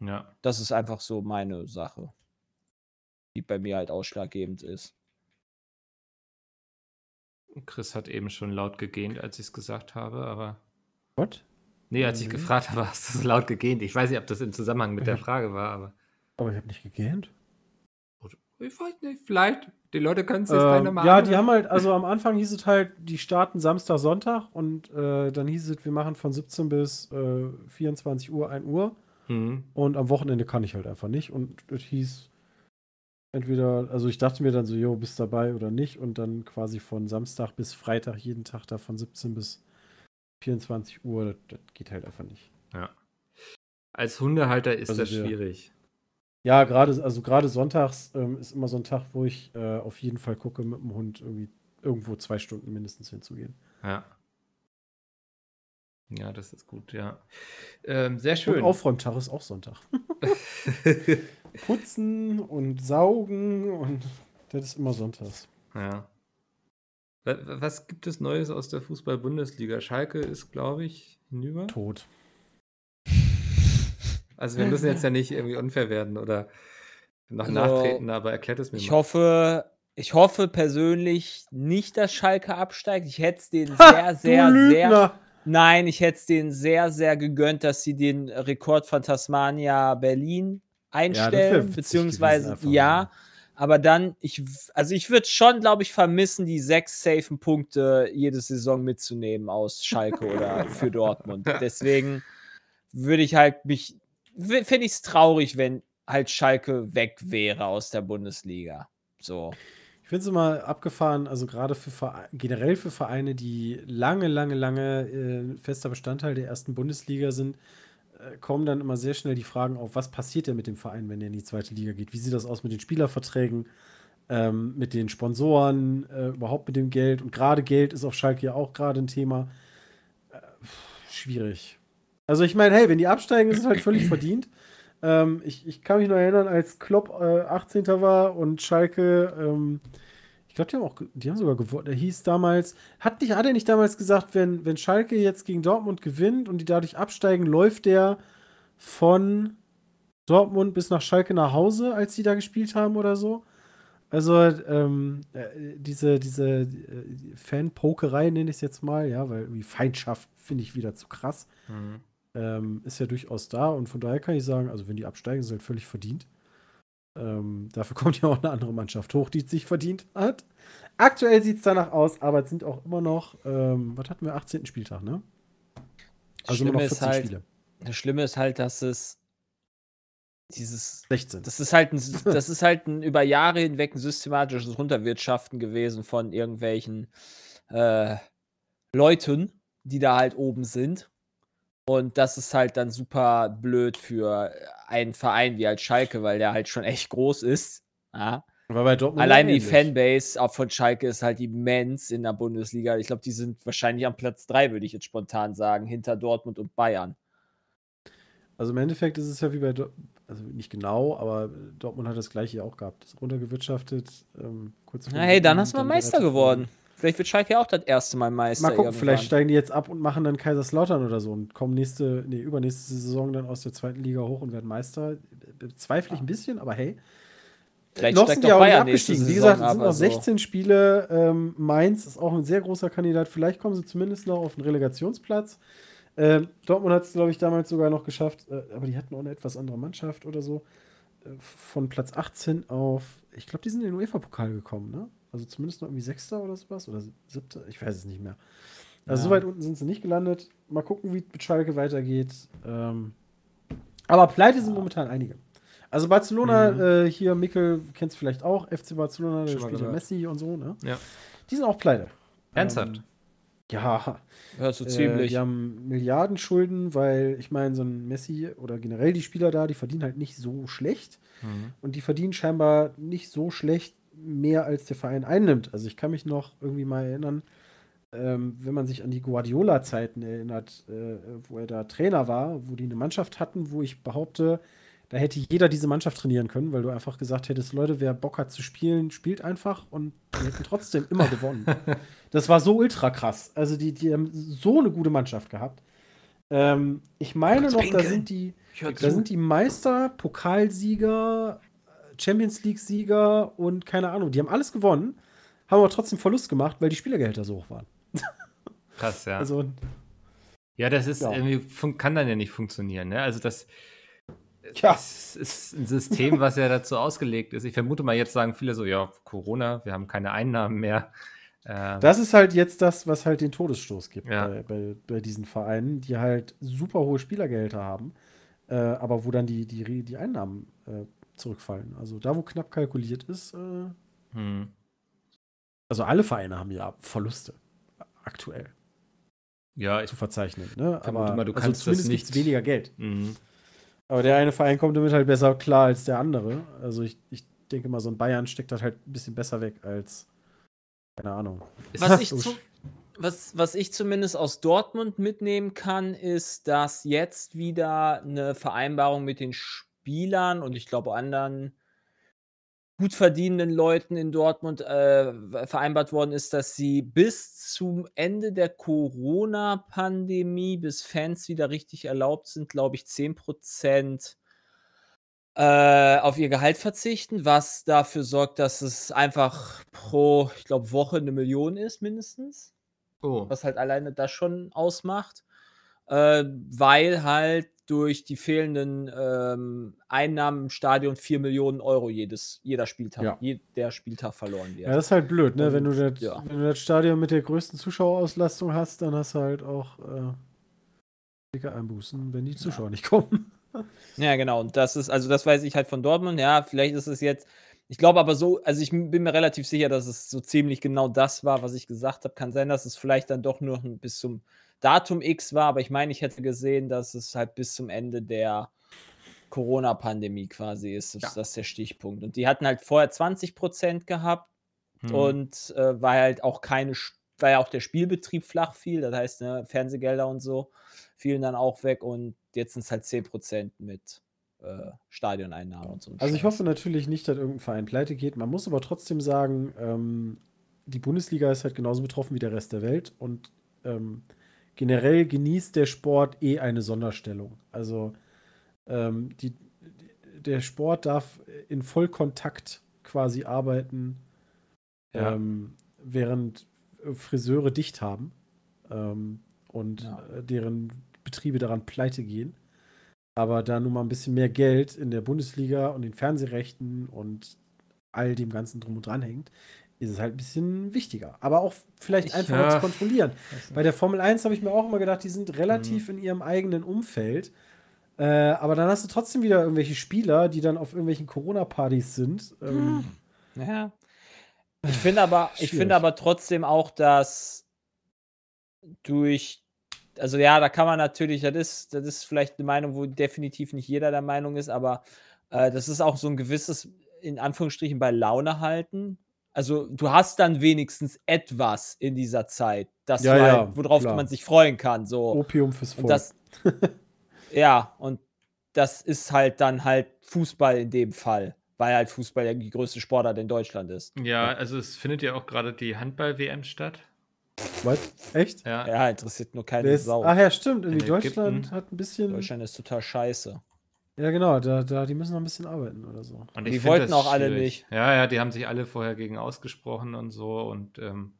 Ja. Das ist einfach so meine Sache, die bei mir halt ausschlaggebend ist. Chris hat eben schon laut gegähnt, als ich es gesagt habe, aber. What? Nee, als ich Mhm. gefragt habe, hast du so laut gegähnt. Ich weiß nicht, ob das im Zusammenhang mit der Ja. Frage war, aber. Aber ich habe nicht gegähnt. Ich weiß nicht, vielleicht. Die Leute können es jetzt Ähm, nochmal ja, die haben halt, also am Anfang hieß es halt, die starten Samstag, Sonntag und äh, dann hieß es, wir machen von 17 bis äh, 24 Uhr, 1 Uhr Mhm. und am Wochenende kann ich halt einfach nicht und es hieß entweder, also ich dachte mir dann so, jo, bist dabei oder nicht und dann quasi von Samstag bis Freitag jeden Tag da von 17 bis 24 Uhr, das, das geht halt einfach nicht. Ja. Als Hundehalter ist Also das schwierig. Ja, gerade, also gerade sonntags ähm, ist immer so ein Tag, wo ich äh, auf jeden Fall gucke, mit dem Hund irgendwie irgendwo zwei Stunden mindestens hinzugehen. Ja. Ja, das ist gut, ja. Ähm, sehr schön. Und Aufräumtag ist auch Sonntag. Putzen und saugen und das ist immer sonntags. ja. Wa- wa- Was gibt es Neues aus der Fußball-Bundesliga? Schalke ist, glaube ich, hinüber. Tot. Also wir müssen jetzt ja nicht irgendwie unfair werden oder noch Also, nachtreten, aber erklärt es mir Ich mal. hoffe, ich hoffe persönlich nicht, dass Schalke absteigt. Ich hätte es denen Ha, sehr, du sehr, sehr. Nein, ich hätte es denen sehr, sehr gegönnt, dass sie den Rekord von Tasmania Berlin einstellen, witzig beziehungsweise ja. ja. Aber dann, ich, also ich würde schon, glaube ich, vermissen, die sechs safen Punkte jede Saison mitzunehmen aus Schalke oder für Dortmund. Deswegen würde ich halt mich, finde ich es traurig, wenn halt Schalke weg wäre aus der Bundesliga. So. Ich finde es immer abgefahren, also gerade für generell für Vereine, die lange, lange, lange äh, fester Bestandteil der ersten Bundesliga sind, äh, kommen dann immer sehr schnell die Fragen auf, was passiert denn mit dem Verein, wenn er in die zweite Liga geht? Wie sieht das aus mit den Spielerverträgen, ähm, mit den Sponsoren, äh, überhaupt mit dem Geld? Und gerade Geld ist auf Schalke ja auch gerade ein Thema. Äh, schwierig. Also ich meine, hey, wenn die absteigen, ist es halt völlig verdient. Ähm, ich, ich kann mich noch erinnern, als Klopp äh, 18. war und Schalke, ähm, ich glaube, die haben auch, die haben sogar gewonnen. Der hieß damals, hat, nicht, hat er nicht damals gesagt, wenn, wenn Schalke jetzt gegen Dortmund gewinnt und die dadurch absteigen, läuft der von Dortmund bis nach Schalke nach Hause, als die da gespielt haben oder so? Also, ähm, äh, diese, diese äh, Fan-Pokerei nenne ich es jetzt mal, ja, weil irgendwie Feindschaft finde ich wieder zu krass Mhm. Ähm, ist ja durchaus da und von daher kann ich sagen, also wenn die absteigen, ist halt völlig verdient. Ähm, dafür kommt ja auch eine andere Mannschaft hoch, die es sich verdient hat. Aktuell sieht es danach aus, aber es sind auch immer noch, ähm, was hatten wir, 18. Spieltag, ne? Also immer noch Schlimme ist 14 halt- Spiele. Das Schlimme ist halt, dass es dieses 16. Das ist halt ein, das ist halt ein über Jahre hinweg ein systematisches Runterwirtschaften gewesen von irgendwelchen äh, Leuten, die da halt oben sind. Und das ist halt dann super blöd für einen Verein wie halt Schalke, weil der halt schon echt groß ist. Ja. Allein die. Fanbase auch von Schalke ist halt immens in der Bundesliga. Ich glaube, die sind wahrscheinlich am Platz 3, würde ich jetzt spontan sagen, hinter Dortmund und Bayern. Also im Endeffekt ist es ja wie bei, Dor also nicht genau, aber Dortmund hat das gleiche auch gehabt. Ist runtergewirtschaftet. Ähm, kurz Na hey, dann hast du mal Meister gerettet worden. Vielleicht wird Schalke ja auch das erste Mal Meister. Mal gucken, irgendwann. vielleicht steigen die jetzt ab und machen dann Kaiserslautern oder so und kommen nächste, nee, übernächste Saison dann aus der zweiten Liga hoch und werden Meister. Bezweifle ich ein bisschen, aber hey. Vielleicht noch sind die auch nicht Bayern nächste abgestiegen. Wie gesagt, es sind noch so. 16 Spiele. Ähm, Mainz ist auch ein sehr großer Kandidat. Vielleicht kommen sie zumindest noch auf einen Relegationsplatz. Ähm, Dortmund hat es, glaube ich, damals sogar noch geschafft, äh, aber die hatten auch eine etwas andere Mannschaft oder so. Äh, von Platz 18 auf, ich glaube, die sind in den UEFA-Pokal gekommen, ne? Also zumindest noch irgendwie Sechster oder sowas oder Siebter, ich weiß es nicht mehr. Also Ja. so weit unten sind sie nicht gelandet. Mal gucken, wie es mit Schalke weitergeht. Ähm, aber pleite sind momentan einige. Also Barcelona, äh, hier, Mikkel, kennst du vielleicht auch, FC Barcelona, mal spielt ja. Messi und so, ne? Ja. Die sind auch pleite. Ernsthaft? Ähm, ja, Ja, so äh, ziemlich. die haben Milliardenschulden, weil ich meine, so ein Messi oder generell die Spieler da, die verdienen halt nicht so schlecht. Mhm. Und die verdienen scheinbar nicht so schlecht mehr als der Verein einnimmt. Also ich kann mich noch irgendwie mal erinnern, ähm, wenn man sich an die Guardiola-Zeiten erinnert, äh, wo er da Trainer war, wo die eine Mannschaft hatten, wo ich behaupte, da hätte jeder diese Mannschaft trainieren können, weil du einfach gesagt hättest, Leute, wer Bock hat zu spielen, spielt einfach und die hätten trotzdem immer gewonnen. Das war so ultra krass. Also die, die haben so eine gute Mannschaft gehabt. Ähm, ich meine noch, da sind die, da sind die Meister, Pokalsieger, Champions League-Sieger und keine Ahnung, die haben alles gewonnen, haben aber trotzdem Verlust gemacht, weil die Spielergehälter so hoch waren. Krass, ja. Also, ja, das ist Ja. irgendwie, kann dann ja nicht funktionieren, ne? Also das Ja. es ist ein System, was ja dazu ausgelegt ist. Ich vermute mal, jetzt sagen viele so, ja, Corona, wir haben keine Einnahmen mehr. Ähm, das ist halt jetzt das, was halt den Todesstoß gibt Ja. bei, bei, bei diesen Vereinen, die halt super hohe Spielergehälter haben, äh, aber wo dann die, die, die Einnahmen äh, zurückfallen. Also da, wo knapp kalkuliert ist, äh, hm. also alle Vereine haben ja Verluste aktuell Ja, ich, zu verzeichnen. Ne? Aber mal, du also kannst das zumindest nicht- weniger Geld. mhm. Aber der eine Verein kommt damit halt besser klar als der andere. Also ich, ich denke mal, so ein Bayern steckt das halt ein bisschen besser weg als, keine Ahnung. Was ich, zu, was, was ich zumindest aus Dortmund mitnehmen kann, ist, dass jetzt wieder eine Vereinbarung mit den Spielern und ich glaube anderen gut verdienenden Leuten in Dortmund äh, vereinbart worden ist, dass sie bis zum Ende der Corona-Pandemie, bis Fans wieder richtig erlaubt sind, glaube ich, 10% äh, auf ihr Gehalt verzichten, was dafür sorgt, dass es einfach pro, ich glaube, Woche eine Million ist mindestens, Oh, was halt alleine das schon ausmacht, äh, weil halt durch die fehlenden ähm, Einnahmen im Stadion 4 Millionen Euro jedes, jeder Spieltag, Ja. jeder Spieltag verloren wird. Ja, das ist halt blöd, ne? Und, wenn, du das, ja. wenn du das Stadion mit der größten Zuschauerauslastung hast, dann hast du halt auch äh, dicke Einbußen, wenn die Zuschauer nicht kommen. Ja, genau. Und das ist, also das weiß ich halt von Dortmund. Ja, vielleicht ist es jetzt, ich glaube aber so, also ich bin mir relativ sicher, dass es so ziemlich genau das war, was ich gesagt habe. Kann sein, dass es vielleicht dann doch nur bis zum Datum X war, aber ich meine, ich hätte gesehen, dass es halt bis zum Ende der Corona-Pandemie quasi ist. Das, Ja. das ist der Stichpunkt. Und die hatten halt vorher 20 Prozent gehabt hm. und äh, war halt auch keine, weil ja auch der Spielbetrieb flach fiel, das heißt, ne, Fernsehgelder und so fielen dann auch weg und jetzt sind es halt 10% mit äh, Stadioneinnahmen und so. Also ich hoffe natürlich nicht, dass irgendein Verein pleite geht. Man muss aber trotzdem sagen, ähm, die Bundesliga ist halt genauso betroffen wie der Rest der Welt und ähm, generell genießt der Sport eh eine Sonderstellung. Also ähm, die, der Sport darf in Vollkontakt quasi arbeiten, Ja. ähm, während äh, Friseure dicht haben ähm, und Ja. äh, deren Betriebe daran pleite gehen. Aber da nun mal ein bisschen mehr Geld in der Bundesliga und den Fernsehrechten und all dem Ganzen drum und dran hängt, ist es halt ein bisschen wichtiger. Aber auch vielleicht Ich- einfacher ja. zu kontrollieren. Bei der Formel 1 habe ich mir auch immer gedacht, die sind relativ in ihrem eigenen Umfeld. Äh, aber dann hast du trotzdem wieder irgendwelche Spieler, die dann auf irgendwelchen Corona-Partys sind. Ähm, Ja. Ich finde aber, ich finde aber trotzdem auch, dass durch, also ja, da kann man natürlich, das ist, das ist vielleicht eine Meinung, wo definitiv nicht jeder der Meinung ist, aber äh, das ist auch so ein gewisses, in Anführungsstrichen, bei Laune halten. Also du hast dann wenigstens etwas in dieser Zeit, das Ja, halt, ja, worauf klar. man sich freuen kann. So. Opium fürs Volk. Und das, ja, und das ist halt dann halt Fußball in dem Fall, weil halt Fußball ja die größte Sportart in Deutschland ist. ja, also es findet ja auch gerade die Handball-WM statt. Was? Echt? Ja, Ja, interessiert nur keine ist, Sau. ach ja, stimmt. Irgendwie In Deutschland hat ein bisschen. Deutschland ist total scheiße. Ja, genau. Da, da, die müssen noch ein bisschen arbeiten oder so. Und Die wollten das auch alle schwierig. nicht. Ja, ja, die haben sich alle vorher gegen ausgesprochen und so. Und ähm,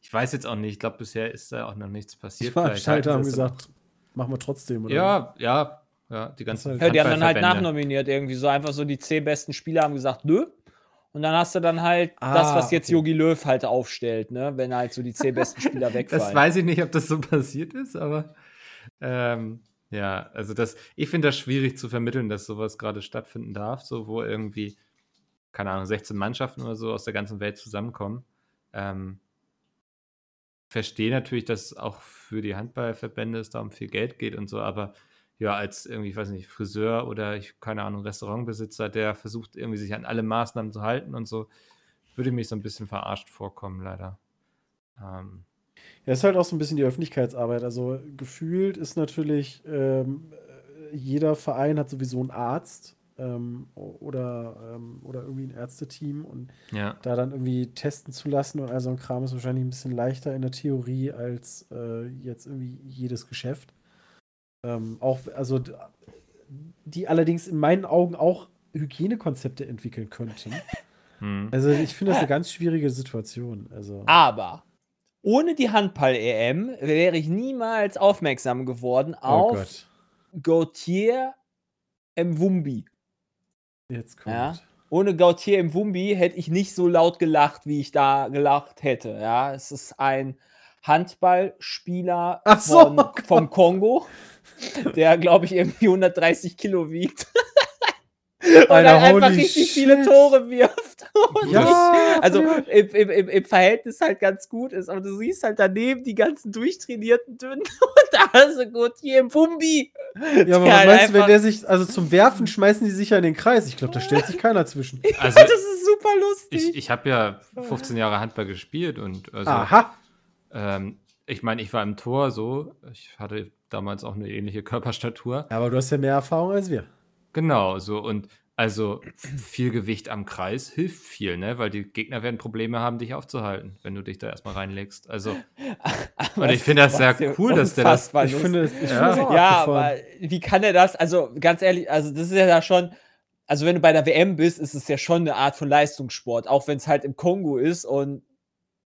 ich weiß jetzt auch nicht, ich glaube, bisher ist da auch noch nichts Die passiert. Vielleicht Veranstalter haben gesagt, machen wir trotzdem. Oder? Ja, ja, ja, die ganzen halt- Ja, die haben dann halt nachnominiert irgendwie so. Einfach so die zehn besten Spieler haben gesagt, nö. Und dann hast du dann halt das, Ah, was jetzt okay. Yogi Löw halt aufstellt, ne? Wenn halt so die zehn besten Spieler wegfallen. Das weiß ich nicht, ob das so passiert ist, aber ähm, ja, also das, ich finde das schwierig zu vermitteln, dass sowas gerade stattfinden darf, so wo irgendwie, keine Ahnung, 16 Mannschaften oder so aus der ganzen Welt zusammenkommen. Ähm, verstehe natürlich, dass auch für die Handballverbände es da um viel Geld geht und so, aber ja, als irgendwie, ich weiß nicht, Friseur oder ich, keine Ahnung, Restaurantbesitzer, der versucht irgendwie sich an alle Maßnahmen zu halten und so, würde mich so ein bisschen verarscht vorkommen, leider. Ähm, Ja, ist halt auch so ein bisschen die Öffentlichkeitsarbeit. Also gefühlt ist natürlich, ähm, jeder Verein hat sowieso einen Arzt ähm, oder, ähm, oder irgendwie ein Ärzteteam und ja. da dann irgendwie testen zu lassen und all so ein Kram ist wahrscheinlich ein bisschen leichter in der Theorie als äh, jetzt irgendwie jedes Geschäft. Ähm, auch, also die allerdings in meinen Augen auch Hygienekonzepte entwickeln könnten. Hm. Also ich finde das eine ganz schwierige Situation. Also Aber ohne die Handball-EM wäre ich niemals aufmerksam geworden oh auf Gott, Gautier Mwumbi. jetzt kommt. Ja. Ohne Gautier Mwumbi hätte ich nicht so laut gelacht, wie ich da gelacht hätte. Ja, es ist ein Handballspieler so, von, oh vom Kongo, der, glaube ich, irgendwie 130 Kilo wiegt. Und Alter, dann einfach richtig viele shit. Tore wirft. Und Ja, also im, im, im, im Verhältnis halt ganz gut ist, aber du siehst halt daneben die ganzen durchtrainierten Dünnen und da hast du Gautier im Bumbi. Ja, aber halt meinst du, wenn der sich, also zum Werfen schmeißen die sich ja in den Kreis? Ich glaube, da stellt sich keiner zwischen. Also, das ist super lustig. ich, ich habe ja 15 Jahre Handball gespielt und also, Aha. ähm, ich meine, ich war im Tor so. Ich hatte damals auch eine ähnliche Körperstatur. Ja, aber du hast ja mehr Erfahrung als wir. Genau, so und also viel Gewicht am Kreis hilft viel, ne? Weil die Gegner werden Probleme haben, dich aufzuhalten, wenn du dich da erstmal reinlegst. Also, und ich finde das sehr cool, dass der das. Ich finde, ich finde Ja. auch Ja, aber wie kann er das? Also ganz ehrlich, also das ist ja da schon, also wenn du bei der WM bist, ist es ja schon eine Art von Leistungssport, auch wenn es halt im Kongo ist und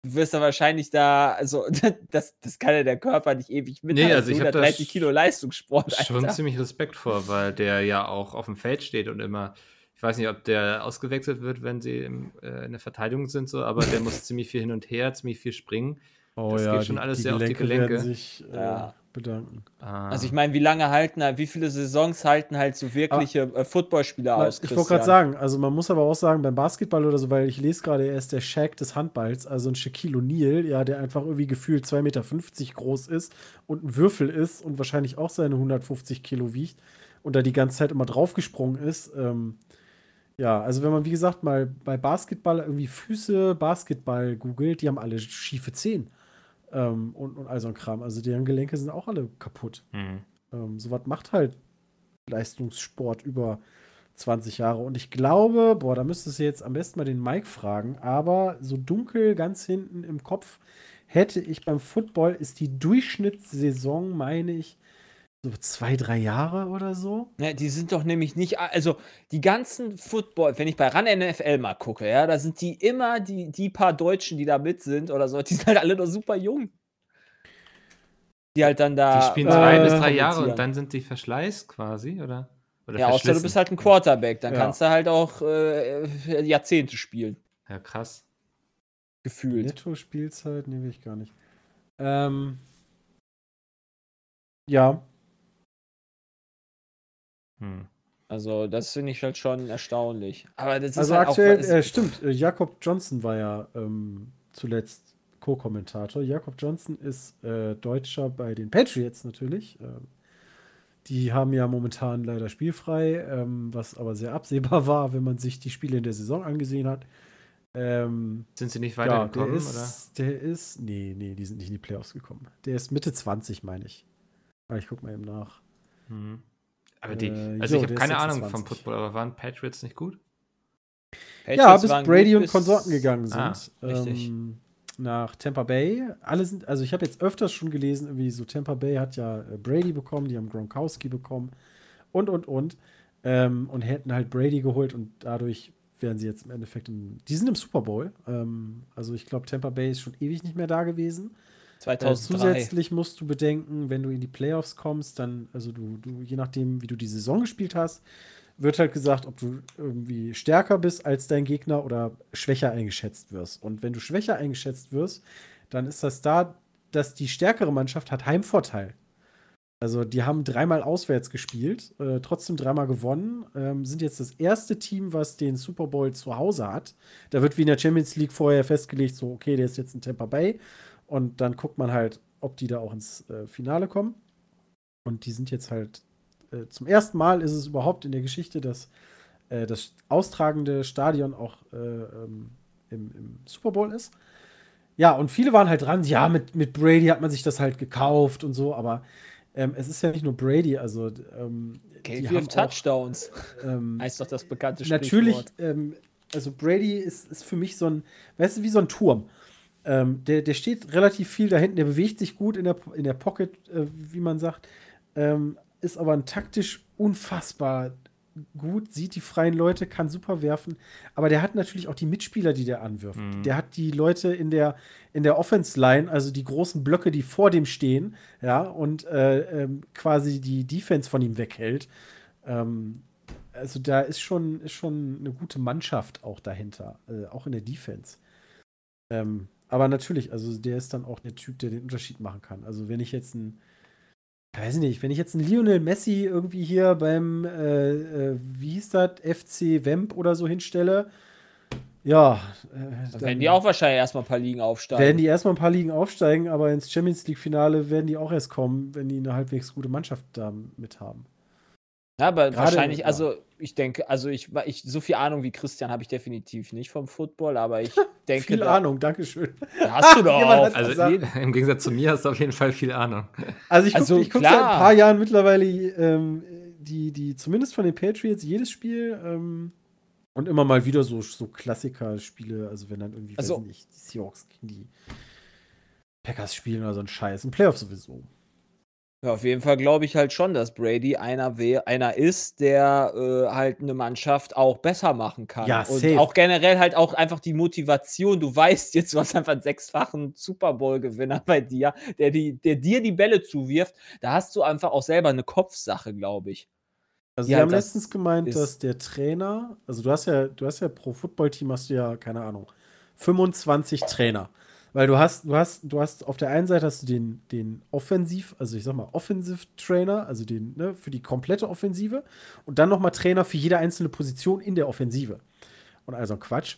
wirst dann wahrscheinlich da, also das, das kann ja der Körper nicht ewig mit. Nee, also ich hab da 130 sch- Kilo Leistungssport. schon Alter. ziemlich Respekt vor, weil der ja auch auf dem Feld steht und immer, ich weiß nicht, ob der ausgewechselt wird, wenn sie im, äh, in der Verteidigung sind, so, aber der muss ziemlich viel hin und her, ziemlich viel springen. Oh das geht schon alles sehr auf die Gelenke. sich äh, Ja. Bedanken. Ah, Also ich meine, wie lange halten halt, wie viele Saisons halten halt so wirkliche äh, Footballspieler Na, aus? ich wollte gerade sagen, also man muss aber auch sagen, beim Basketball oder so, weil ich lese gerade, er ist der Shaq des Handballs, also ein Shaquille O'Neal, ja, der einfach irgendwie gefühlt 2,50 Meter groß ist und ein Würfel ist und wahrscheinlich auch seine 150 Kilo wiegt und da die ganze Zeit immer draufgesprungen ist. Ähm, ja, also wenn man, wie gesagt, mal bei Basketball irgendwie Füße Basketball googelt, die haben alle schiefe Zehen. Ähm, und, und all so ein Kram. Also deren Gelenke sind auch alle kaputt. hm. Ähm, Sowas macht halt Leistungssport über 20 Jahre. Und ich glaube, boah, da müsstest du jetzt am besten mal den Mike fragen, aber so dunkel ganz hinten im Kopf hätte ich beim Football ist die Durchschnittssaison, meine ich, so zwei, drei Jahre oder so. Ja, die sind doch nämlich nicht, also die ganzen Football, wenn ich bei RAN NFL mal gucke, ja, da sind die immer, die, die paar Deutschen, die da mit sind oder so, die sind halt alle noch super jung. Die halt dann da. Die spielen äh, zwei bis drei Jahre und dann sind die Verschleiß quasi, oder? oder Ja, außer du bist halt ein Quarterback, dann Ja. kannst du halt auch äh, Jahrzehnte spielen, Ja, krass. gefühlt. Netto-Spielzeit, will ich gar nicht. Ähm, ja, Hm. Also, das finde ich halt schon erstaunlich. Aber das ist also halt aktuell, auch. äh, stimmt, äh, Jakob Johnson war ja ähm, zuletzt Co-Kommentator. Jakob Johnson ist äh, Deutscher bei den Patriots natürlich. Ähm, die haben ja momentan leider spielfrei, ähm, was aber sehr absehbar war, wenn man sich die Spiele in der Saison angesehen hat. Ähm, Sind sie nicht ja, der weitergekommen, oder? ist, der ist, nee, nee, die sind nicht in die Playoffs gekommen. Der ist Mitte 20, meine ich. Aber ich guck mal eben nach. Hm. Aber die, Äh, also jo, ich habe keine Ahnung 26. vom Football, aber waren Patriots nicht gut? Ja, Patriots bis waren Brady gut und bis- Konsorten gegangen sind. Ah, richtig. ähm, nach Tampa Bay. Alle sind, also ich habe jetzt öfters schon gelesen, irgendwie so Tampa Bay hat ja äh, Brady bekommen, die haben Gronkowski bekommen und und und. Ähm, und hätten halt Brady geholt und dadurch wären sie jetzt im Endeffekt im, die sind im Super Bowl. Ähm, also ich glaube, Tampa Bay ist schon ewig nicht mehr da gewesen. Äh, 2003. zusätzlich musst du bedenken, wenn du in die Playoffs kommst, dann, also du, du, je nachdem, wie du die Saison gespielt hast, wird halt gesagt, ob du irgendwie stärker bist als dein Gegner oder schwächer eingeschätzt wirst. Und wenn du schwächer eingeschätzt wirst, dann ist das da, dass die stärkere Mannschaft hat Heimvorteil. Also die haben dreimal auswärts gespielt, äh, trotzdem dreimal gewonnen, ähm, sind jetzt das erste Team, was den Super Bowl zu Hause hat. Da wird wie in der Champions League vorher festgelegt, so okay, der ist jetzt in Tampa Bay und dann guckt man halt, ob die da auch ins äh, Finale kommen. Und die sind jetzt halt äh, zum ersten Mal ist es überhaupt in der Geschichte, dass äh, das austragende Stadion auch äh, ähm, im, im Super Bowl ist. Ja, und viele waren halt dran, ja, mit, mit Brady hat man sich das halt gekauft und so, aber ähm, es ist ja nicht nur Brady, also ähm, die vier haben auch, Touchdowns. ähm, Heißt doch das bekannte natürlich, ähm, also Brady ist, ist für mich so ein, weißt du, wie so ein Turm. Ähm, der, der steht relativ viel da hinten, der bewegt sich gut in der, in der Pocket, äh, wie man sagt, ähm, ist aber ein taktisch unfassbar gut, sieht die freien Leute, kann super werfen, aber der hat natürlich auch die Mitspieler, die der anwirft. Der hat die Leute in der, in der Offense-Line, also die großen Blöcke, die vor dem stehen, ja, und äh, ähm, quasi die Defense von ihm weghält. Ähm, also da ist schon, ist schon eine gute Mannschaft auch dahinter, äh, auch in der Defense. Ähm, aber natürlich, also der ist dann auch der Typ, der den Unterschied machen kann. Also wenn ich jetzt ein, weiß nicht, wenn ich jetzt einen Lionel Messi irgendwie hier beim, äh, äh, wie hieß das, FC Wemp oder so hinstelle, ja, äh, Dann werden die auch wahrscheinlich erstmal ein paar Ligen aufsteigen. werden die erstmal ein paar Ligen aufsteigen, aber ins Champions League-Finale werden die auch erst kommen, wenn die eine halbwegs gute Mannschaft da mit haben. Ja, aber Gerade- wahrscheinlich, ja. also ich denke, also ich, ich so viel Ahnung wie Christian habe ich definitiv nicht vom Football, aber ich denke, Viel da, Ahnung, Dankeschön. da hast du doch Also im Gegensatz zu mir hast du auf jeden Fall viel Ahnung. Also ich gucke Also ich guck seit ein paar Jahren mittlerweile ähm, die, die, zumindest von den Patriots, jedes Spiel ähm, und immer mal wieder so, so Klassiker-Spiele, also wenn dann irgendwie, Also- weiß nicht, die Seahawks gegen die Packers spielen oder so ein Scheiß. Im Playoff sowieso. Ja, auf jeden Fall glaube ich halt schon, dass Brady einer, einer ist, der äh, halt eine Mannschaft auch besser machen kann. Ja, und safe. auch generell halt auch einfach die Motivation. Du weißt jetzt, du hast einfach einen sechsfachen Super Bowl-Gewinner bei dir, der, die, der dir die Bälle zuwirft. Da hast du einfach auch selber eine Kopfsache, glaube ich. Also Ja, sie haben letztens gemeint, dass der Trainer, also du hast ja, du hast ja pro Football-Team hast du ja, keine Ahnung, 25 Trainer. Weil du hast, du hast, du hast auf der einen Seite hast du den, den Offensiv, also ich sag mal Offensiv-Trainer, also den, ne, für die komplette Offensive und dann nochmal Trainer für jede einzelne Position in der Offensive. Und also Quatsch.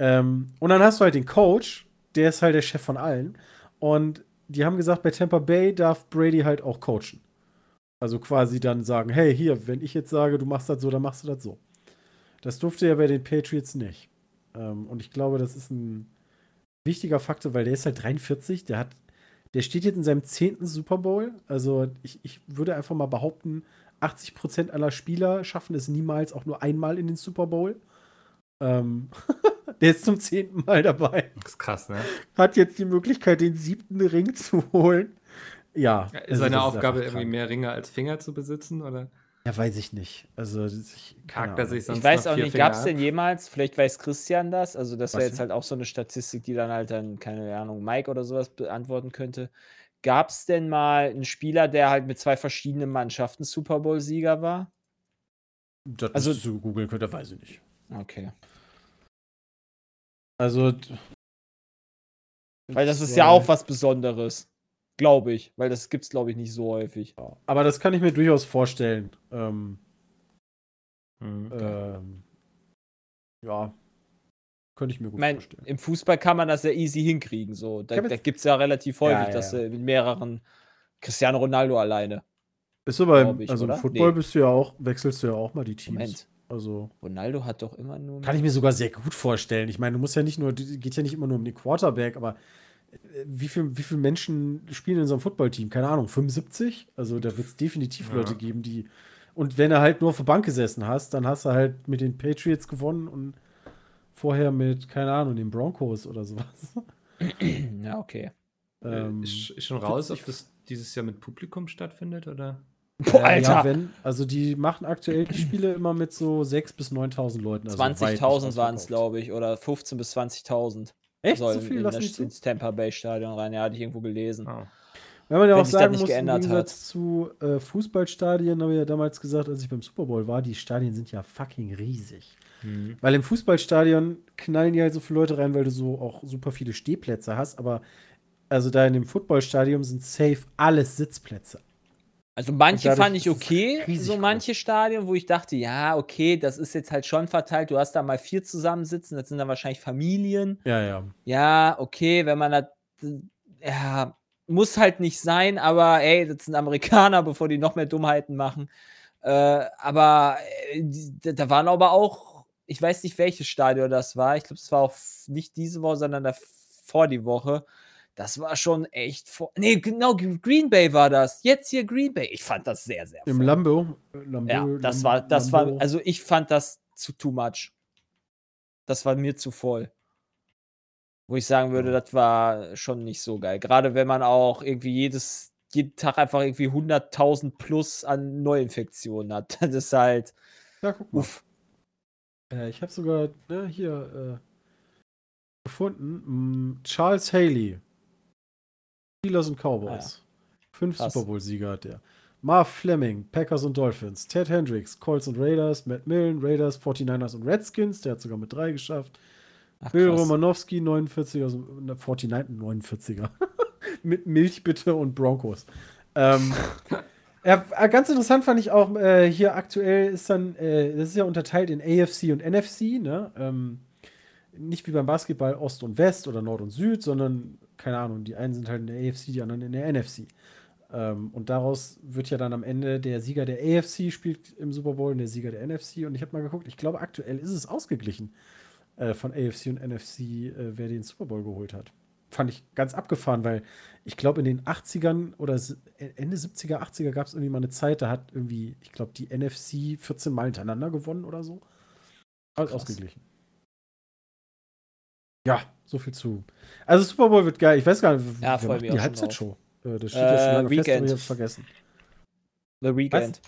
Ähm, und dann hast du halt den Coach, der ist halt der Chef von allen. Und die haben gesagt, bei Tampa Bay darf Brady halt auch coachen. Also quasi dann sagen, hey, hier, wenn ich jetzt sage, du machst das so, dann machst du das so. Das durfte er bei den Patriots nicht. Ähm, und ich glaube, das ist ein wichtiger Faktor, weil der ist halt 43, der hat, der steht jetzt in seinem zehnten Super Bowl. Also ich, ich würde einfach mal behaupten, 80% aller Spieler schaffen es niemals auch nur einmal in den Super Bowl. Ähm, der ist zum zehnten Mal dabei. Das ist krass, ne? Hat jetzt die Möglichkeit, den siebten Ring zu holen. Ja. Ist also seine Aufgabe irgendwie mehr Ringe als Finger zu besitzen? Oder Ja, weiß ich nicht. Also, ich, hakt er sich sonst Ich weiß noch auch vier nicht, gab es denn jemals, vielleicht weiß Christian das, also das wäre jetzt halt auch so eine Statistik, die dann halt dann, keine Ahnung, Mike oder sowas beantworten könnte. Gab es denn mal einen Spieler, der halt mit zwei verschiedenen Mannschaften Super Bowl-Sieger war? Das Also- du googeln könntest, weiß ich nicht. Okay. Also. Weil das ist ja auch was Besonderes. Glaube ich. Weil das gibt es, glaube ich, nicht so häufig. Aber das kann ich mir durchaus vorstellen. Ähm, Hm. ähm, ja. Könnte ich mir gut meine, vorstellen. im Fußball kann man das ja easy hinkriegen. So. Da, da gibt es ja relativ häufig, Ja, ja, dass äh, mit mehreren Cristiano Ronaldo alleine. Bist du beim, ich, also oder? im Football Nee. bist du ja auch, wechselst du ja auch mal die Teams. Moment. Also Ronaldo hat doch immer nur. kann ich mir sogar sehr gut vorstellen. Ich meine, du musst ja nicht nur, geht ja nicht immer nur um den Quarterback, aber wie viele wie viel Menschen spielen in so einem Footballteam? Keine Ahnung, 75? Also da wird es definitiv Ja. Leute geben, die. Und wenn du halt nur auf der Bank gesessen hast, dann hast du halt mit den Patriots gewonnen und vorher mit, keine Ahnung, den Broncos oder sowas. ja, okay. ähm, ist, ist schon raus, ob das dieses Jahr mit Publikum stattfindet? Oder? Boah, äh, Ja, Alter. wenn, also die machen aktuell die Spiele immer mit so 6.000 bis 9.000 Leuten. Also weit nicht 20.000 waren es, glaube ich, oder 15.000 bis 20.000. Echt? So sollen viel in lassen das, die zu? ins Tampa Bay Stadion rein. Ja, hatte ich irgendwo gelesen. Oh. Wenn man ja Wenn auch das sagen nicht muss, im Gegensatz zu äh, Fußballstadien, habe ich ja damals gesagt, als ich beim Super Bowl war, die Stadien sind ja fucking riesig. Hm. Weil im Fußballstadion knallen die halt so viele Leute rein, weil du so auch super viele Stehplätze hast, aber also da in dem Footballstadion sind safe alles Sitzplätze. Also manche fand ich okay, so groß. manche Stadien, wo ich dachte, ja, okay, das ist jetzt halt schon verteilt. Du hast da mal vier zusammensitzen, das sind dann wahrscheinlich Familien. Ja, ja. Ja, okay, wenn man das, ja, muss halt nicht sein, aber ey, das sind Amerikaner, bevor die noch mehr Dummheiten machen. Äh, aber äh, da- da waren aber auch ich weiß nicht, welches Stadion das war. Ich glaube, es war auch nicht diese Woche, sondern davor die Woche. Das war schon echt vor. Nee, genau, Green Bay war das. Jetzt hier Green Bay. Ich fand das sehr, sehr Im voll. Lambo. Lambo Ja, das Lam- war, das Lambo. war, also ich fand das zu too much. Das war mir zu voll. Wo ich sagen würde, das war schon nicht so geil. Gerade wenn man auch irgendwie jedes, jeden Tag einfach irgendwie 100.000 plus an Neuinfektionen hat. Das ist halt, Ja, guck mal. uff. Äh, ich habe sogar ne, hier äh, gefunden. Charles Haley. Steelers und Cowboys. Fünf Krass. Super Bowl-Sieger hat der. Marv Fleming, Packers und Dolphins. Ted Hendricks, Colts und Raiders. Matt Millen, Raiders, 49ers und Redskins. Der hat sogar mit drei geschafft. Ach, Bill krass. Romanowski, 49 aus dem 49, 49er. Mit Milch bitte und Broncos. Ähm, ja, äh, ganz interessant fand ich auch, äh, hier aktuell ist dann, äh, das ist ja unterteilt in AFC und NFC, ne? Ähm, nicht wie beim Basketball Ost und West oder Nord und Süd, sondern, keine Ahnung, die einen sind halt in der AFC, die anderen in der NFC. Ähm, und daraus wird ja dann am Ende der Sieger der AFC spielt im Super Bowl und der Sieger der NFC. Und ich habe mal geguckt, ich glaube, aktuell ist es ausgeglichen äh, von AFC und NFC, äh, wer den Super Bowl geholt hat. Fand ich ganz abgefahren, weil ich glaube, in den 80ern oder s- Ende 70er, 80er gab es irgendwie mal eine Zeit, da hat irgendwie, ich glaube, die NFC 14 Mal hintereinander gewonnen oder so. Alles Krass. ausgeglichen. Ja, so viel zu. Also Super Bowl wird geil. Ich weiß gar nicht, Ja, wer die Halbzeitshow. Äh, das steht ja schon Äh, lange fest, Weekend. ich vergessen. The Weekend.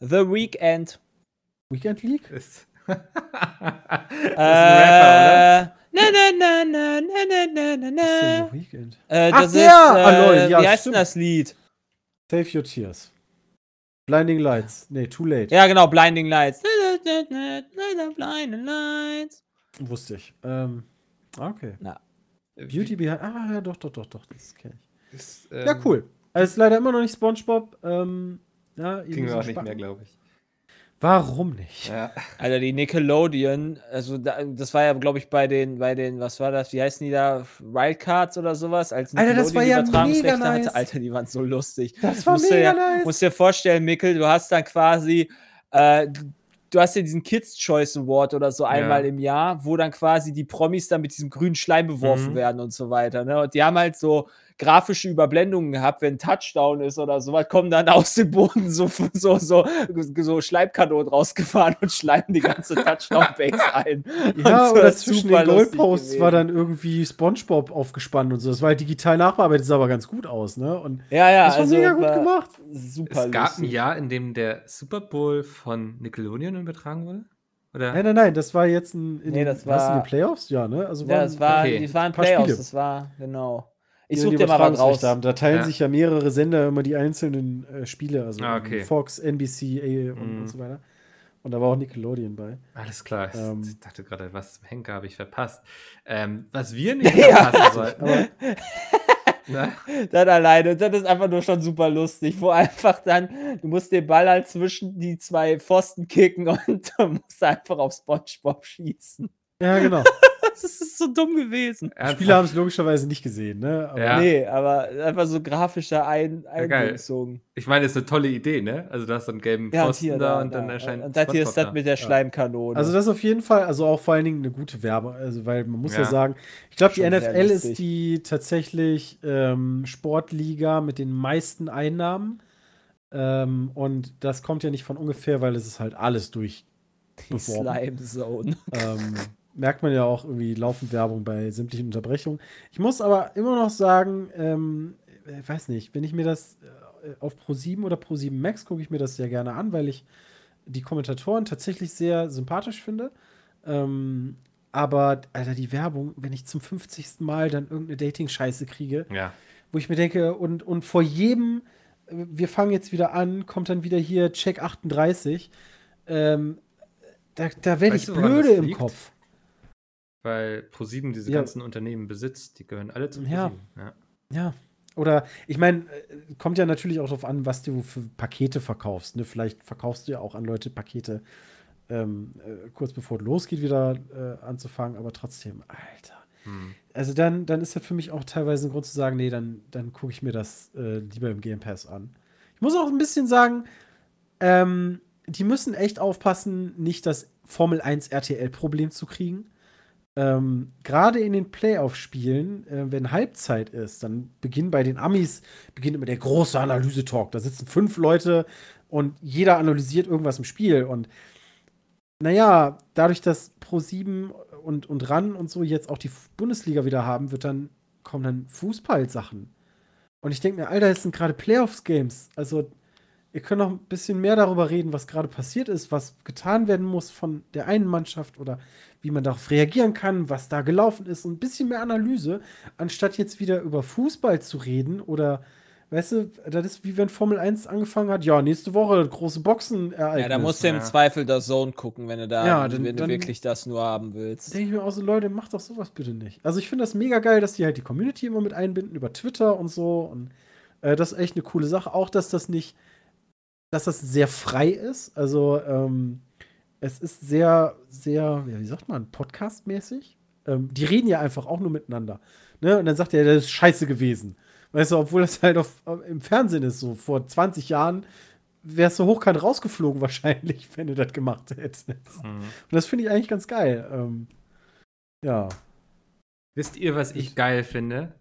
The Weekend. Weekend League? Ist. Äh, das ist ein Rapper, Na, na, na, na, na, na, na, na, Was ist na. The Weekend? Äh, Ach, das der! ist, Ah, äh, ja, wie heißt denn das Lied? Save Your Tears. Blinding Lights. Nee, Too Late. Ja, genau, Blinding Lights. Blinding Lights. Wusste ich. Ähm, okay. Na. Beauty Behind. Ah, ja, doch, doch, doch, doch. Das kenne ich. Ist, Ja, ähm, cool. Es ist leider immer noch nicht Spongebob. Ähm, ja, Kriegen wir auch nicht mehr, glaube ich. Warum nicht? Ja. Alter, die Nickelodeon, also da, das war ja, glaube ich, bei den, bei den, was war das, wie heißen die da, Wildcards oder sowas, als Alter, das war ja mega nice. hatte. Alter, die waren so lustig. Das war musst dir mega ja, nice. musst dir vorstellen, Mikkel, du hast dann quasi, äh, du hast ja diesen Kids Choice Award oder so einmal im Jahr, wo dann quasi die Promis dann mit diesem grünen Schleim beworfen Mhm. werden und so weiter. Ne? Und die haben halt so grafische Überblendungen gehabt, wenn ein Touchdown ist oder sowas, kommen dann aus dem Boden so, so, so, so Schleimkanonen rausgefahren und schleimen die ganze Touchdown-Base ein. Ja, Und so, oder zwischen den Goalposts war dann irgendwie Spongebob aufgespannt und so. Das war halt digital nachbearbeitet, sah aber ganz gut aus, ne? Und Ja, ja, das war also mega gut war gemacht. Super Es gab ein. Jahr, in dem der Super Bowl von Nickelodeon übertragen wurde? Oder? Nein, nein, nein, das war jetzt ein, in Nee, den, was, in war- den Playoffs, ja, ne? Also Ja, das war, okay. die waren Playoffs, Spiele. das war, genau. Ich die such die dir mal was raus. Haben. Da teilen Ja. sich ja mehrere Sender immer die einzelnen äh, Spiele, also Ah, okay. Fox, NBC A und, Mhm. und so weiter. Und da war auch Nickelodeon bei. Alles klar. Ich Ähm. dachte gerade, was zum Henker habe ich verpasst. Ähm, was wir nicht Ja. verpassen sollten. Aber ne? Dann alleine, das ist einfach nur schon super lustig, wo einfach dann, du musst den Ball halt zwischen die zwei Pfosten kicken und du musst einfach auf Spongebob schießen. ja, genau. Das ist so dumm gewesen. Die Spieler haben es logischerweise nicht gesehen, ne? Aber Ja. Nee, aber einfach so grafischer Ein Ja, geil. Einbildung. Ich meine, das ist eine tolle Idee, ne? Also du hast so einen gelben Ja, Pfosten hier, da, da, und dann da. erscheint Und das hier ist das mit der Schleimkanone. Also das ist auf jeden Fall, also auch vor allen Dingen eine gute Werbung, also weil man muss ja, Ja. sagen, ich glaube, die NFL ist die tatsächlich ähm, Sportliga mit den meisten Einnahmen ähm, und das kommt ja nicht von ungefähr, weil es ist halt alles durch. die. Slime Zone. ähm, merkt man ja auch irgendwie laufend Werbung bei sämtlichen Unterbrechungen. Ich muss aber immer noch sagen, ähm, ich weiß nicht, wenn ich mir das äh, auf Pro7 oder Pro7 Max gucke ich mir das sehr gerne an, weil ich die Kommentatoren tatsächlich sehr sympathisch finde. Ähm, aber, Alter, die Werbung, wenn ich zum 50. Mal dann irgendeine Dating-Scheiße kriege, Ja. wo ich mir denke, und, und vor jedem, äh, wir fangen jetzt wieder an, kommt dann wieder hier Check 38. Ähm, da da werde ich du, blöde im liegt? Kopf. Weil ProSieben diese Ja. ganzen Unternehmen besitzt, die gehören alle zum Ja. ProSieben. Ja. Ja. Oder ich meine, äh, kommt ja natürlich auch darauf an, was du für Pakete verkaufst. Ne? Vielleicht verkaufst du ja auch an Leute Pakete ähm, äh, kurz bevor es losgeht, wieder äh, anzufangen, aber trotzdem, Alter. Hm. Also dann, dann ist das für mich auch teilweise ein Grund zu sagen, nee, dann, dann gucke ich mir das äh, lieber im Game Pass an. Ich muss auch ein bisschen sagen, ähm, die müssen echt aufpassen, nicht das Formel 1 RTL-Problem zu kriegen. Ähm, Gerade in den Playoff-Spielen, äh, wenn Halbzeit ist, dann beginnt bei den Amis beginnt immer der große Analyse-Talk. Da sitzen fünf Leute und jeder analysiert irgendwas im Spiel. Und naja, dadurch, dass Pro7 und, und RAN und so jetzt auch die Bundesliga wieder haben, wird dann, kommen dann Fußballsachen. Und ich denke mir, Alter, es sind gerade Playoffs-Games. Also, ihr könnt noch ein bisschen mehr darüber reden, was gerade passiert ist, was getan werden muss von der einen Mannschaft oder wie man darauf reagieren kann, was da gelaufen ist. Und ein bisschen mehr Analyse, anstatt jetzt wieder über Fußball zu reden oder Weißt du, das ist wie wenn Formel 1 angefangen hat. Ja, nächste Woche große Boxen Ja, da musst du im Zweifel das Zone gucken, wenn du da Ja, dann- wenn du dann- wirklich das nur haben willst. denke ich mir auch so, Leute, macht doch sowas bitte nicht. Also ich finde das mega geil, dass die halt die Community immer mit einbinden über Twitter und so. Und äh, das ist echt eine coole Sache. Auch, dass das nicht, dass das sehr frei ist. Also ähm, es ist sehr, sehr, ja, wie sagt man, podcastmäßig. Ähm, die reden ja einfach auch nur miteinander. Ne? Und dann sagt er, das ist scheiße gewesen. Weißt du, obwohl das halt auf, im Fernsehen ist, so vor 20 Jahren wärst du hochkant rausgeflogen wahrscheinlich, wenn du das gemacht hättest. Mhm. Und das finde ich eigentlich ganz geil. Ähm, ja. Wisst ihr, was ich geil finde?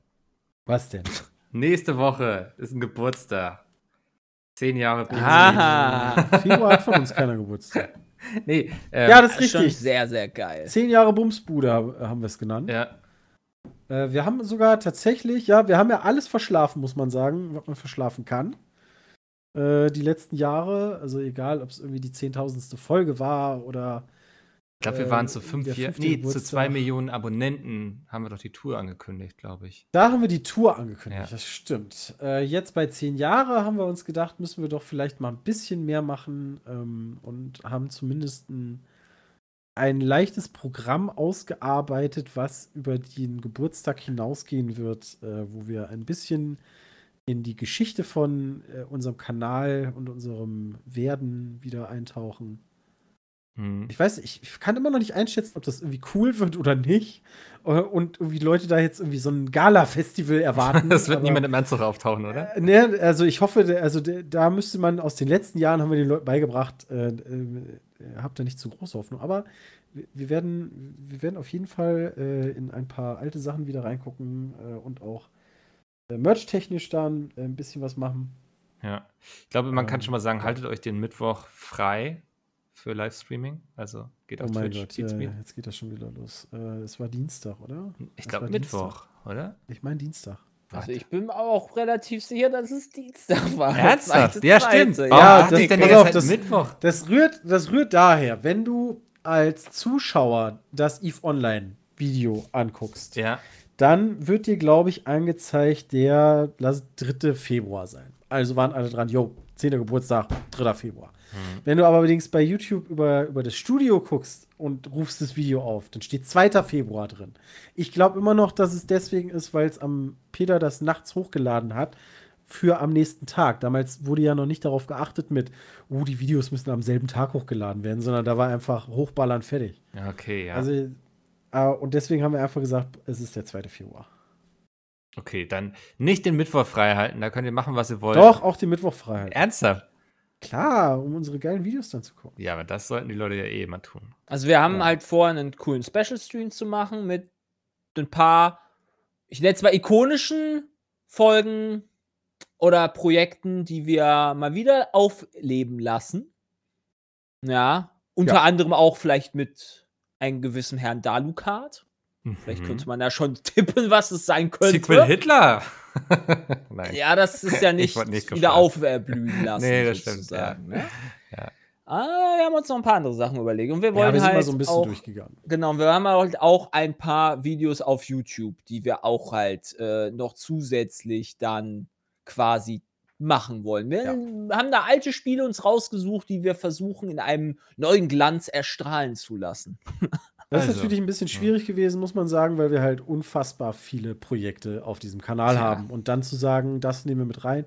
Was denn? Nächste Woche ist ein Geburtstag. Zehn Jahre. Aha. Februar hat von uns keiner Geburtstag. Nee, ähm, Ja, das ist ist schon richtig. sehr, sehr geil. Zehn Jahre Bumsbude hab- haben wir es genannt. ja. Äh, wir haben sogar tatsächlich, ja, wir haben ja alles verschlafen, muss man sagen, was man verschlafen kann. Äh, die letzten Jahre, also egal, ob es irgendwie die zehntausendste Folge war oder Ich glaube, wir waren zu fünf, vier, nee, zu zwei Millionen Abonnenten haben wir doch die Tour angekündigt, glaube ich. Da haben wir die Tour angekündigt, Ja. das stimmt. Äh, jetzt bei zehn Jahre haben wir uns gedacht, müssen wir doch vielleicht mal ein bisschen mehr machen ähm, und haben zumindest ein, ein leichtes Programm ausgearbeitet, was über den Geburtstag hinausgehen wird, äh, wo wir ein bisschen in die Geschichte von äh, unserem Kanal und unserem Werden wieder eintauchen. Hm. Ich weiß, ich kann immer noch nicht einschätzen, ob das irgendwie cool wird oder nicht. Äh, Und irgendwie Leute da jetzt irgendwie so ein Gala-Festival erwarten. Das wird niemand im Anzug auftauchen, oder? Äh, Ne, also ich hoffe, also da müsste man aus den letzten Jahren haben wir den Leuten beigebracht, äh, äh, habt da nicht zu große Hoffnung. Aber wir- werden, wir werden auf jeden Fall äh, in ein paar alte Sachen wieder reingucken äh, und auch äh, merch-technisch dann äh, ein bisschen was machen. Ja. Ich glaube, man kann Ähm, schon mal sagen, haltet euch den Mittwoch frei für Livestreaming. Also geht Oh auf mein Twitch. Gott, ja, jetzt geht das schon wieder los. Äh, Es war Dienstag, oder? Ich glaube Mittwoch, oder? Ich meine Dienstag. Also ich bin auch relativ sicher, dass es Dienstag war. Ernsthaft? Ja, stimmt. Ja, Warum dachte das- denn pass auf, Zeit das- Mittwoch. Das rührt, das rührt daher, wenn du als Zuschauer das EVE Online Video anguckst, Ja. dann wird dir, glaube ich, angezeigt, der lass 3. Februar sein. Also waren alle dran, jo, 10. Geburtstag, 3. Februar. Wenn du aber allerdings bei YouTube über, über das Studio guckst und rufst das Video auf, dann steht 2. Februar drin. Ich glaube immer noch, dass es deswegen ist, weil es am Peter das nachts hochgeladen hat für am nächsten Tag. Damals wurde ja noch nicht darauf geachtet mit, oh, die Videos müssen am selben Tag hochgeladen werden, sondern da war einfach hochballern fertig. Okay, ja. Also, äh, und deswegen haben wir einfach gesagt, es ist der 2. Februar. okay, dann nicht den Mittwoch frei halten. Da könnt ihr machen, was ihr wollt. Doch, auch die Mittwochfreiheit. Ernsthaft? Klar, um unsere geilen Videos dann zu gucken. Ja, aber das sollten die Leute ja eh immer tun. Also wir haben Ja. halt vor, einen coolen Special-Stream zu machen mit ein paar, ich nenne es mal ikonischen Folgen oder Projekten, die wir mal wieder aufleben lassen. Ja, unter Ja. anderem auch vielleicht mit einem gewissen Herrn Dalukat. Vielleicht Mhm. könnte man da schon tippen, was es sein könnte. Sequel Hitler. Nein. Ja, das ist ja Ich nicht nicht wieder aufblühen lassen. Nee, das stimmt, sozusagen, Ne? Ja. Ah, wir haben uns noch ein paar andere Sachen überlegt. Und wir Ja, wollen wir sind halt mal so ein bisschen auch, durchgegangen. Genau, wir haben halt auch ein paar Videos auf YouTube, die wir auch halt äh, noch zusätzlich dann quasi machen wollen. Wir haben da alte Spiele uns rausgesucht, die wir versuchen in einem neuen Glanz erstrahlen zu lassen. Das ist Also, natürlich ein bisschen schwierig gewesen, muss man sagen, weil wir halt unfassbar viele Projekte auf diesem Kanal Ja. haben. Und dann zu sagen, das nehmen wir mit rein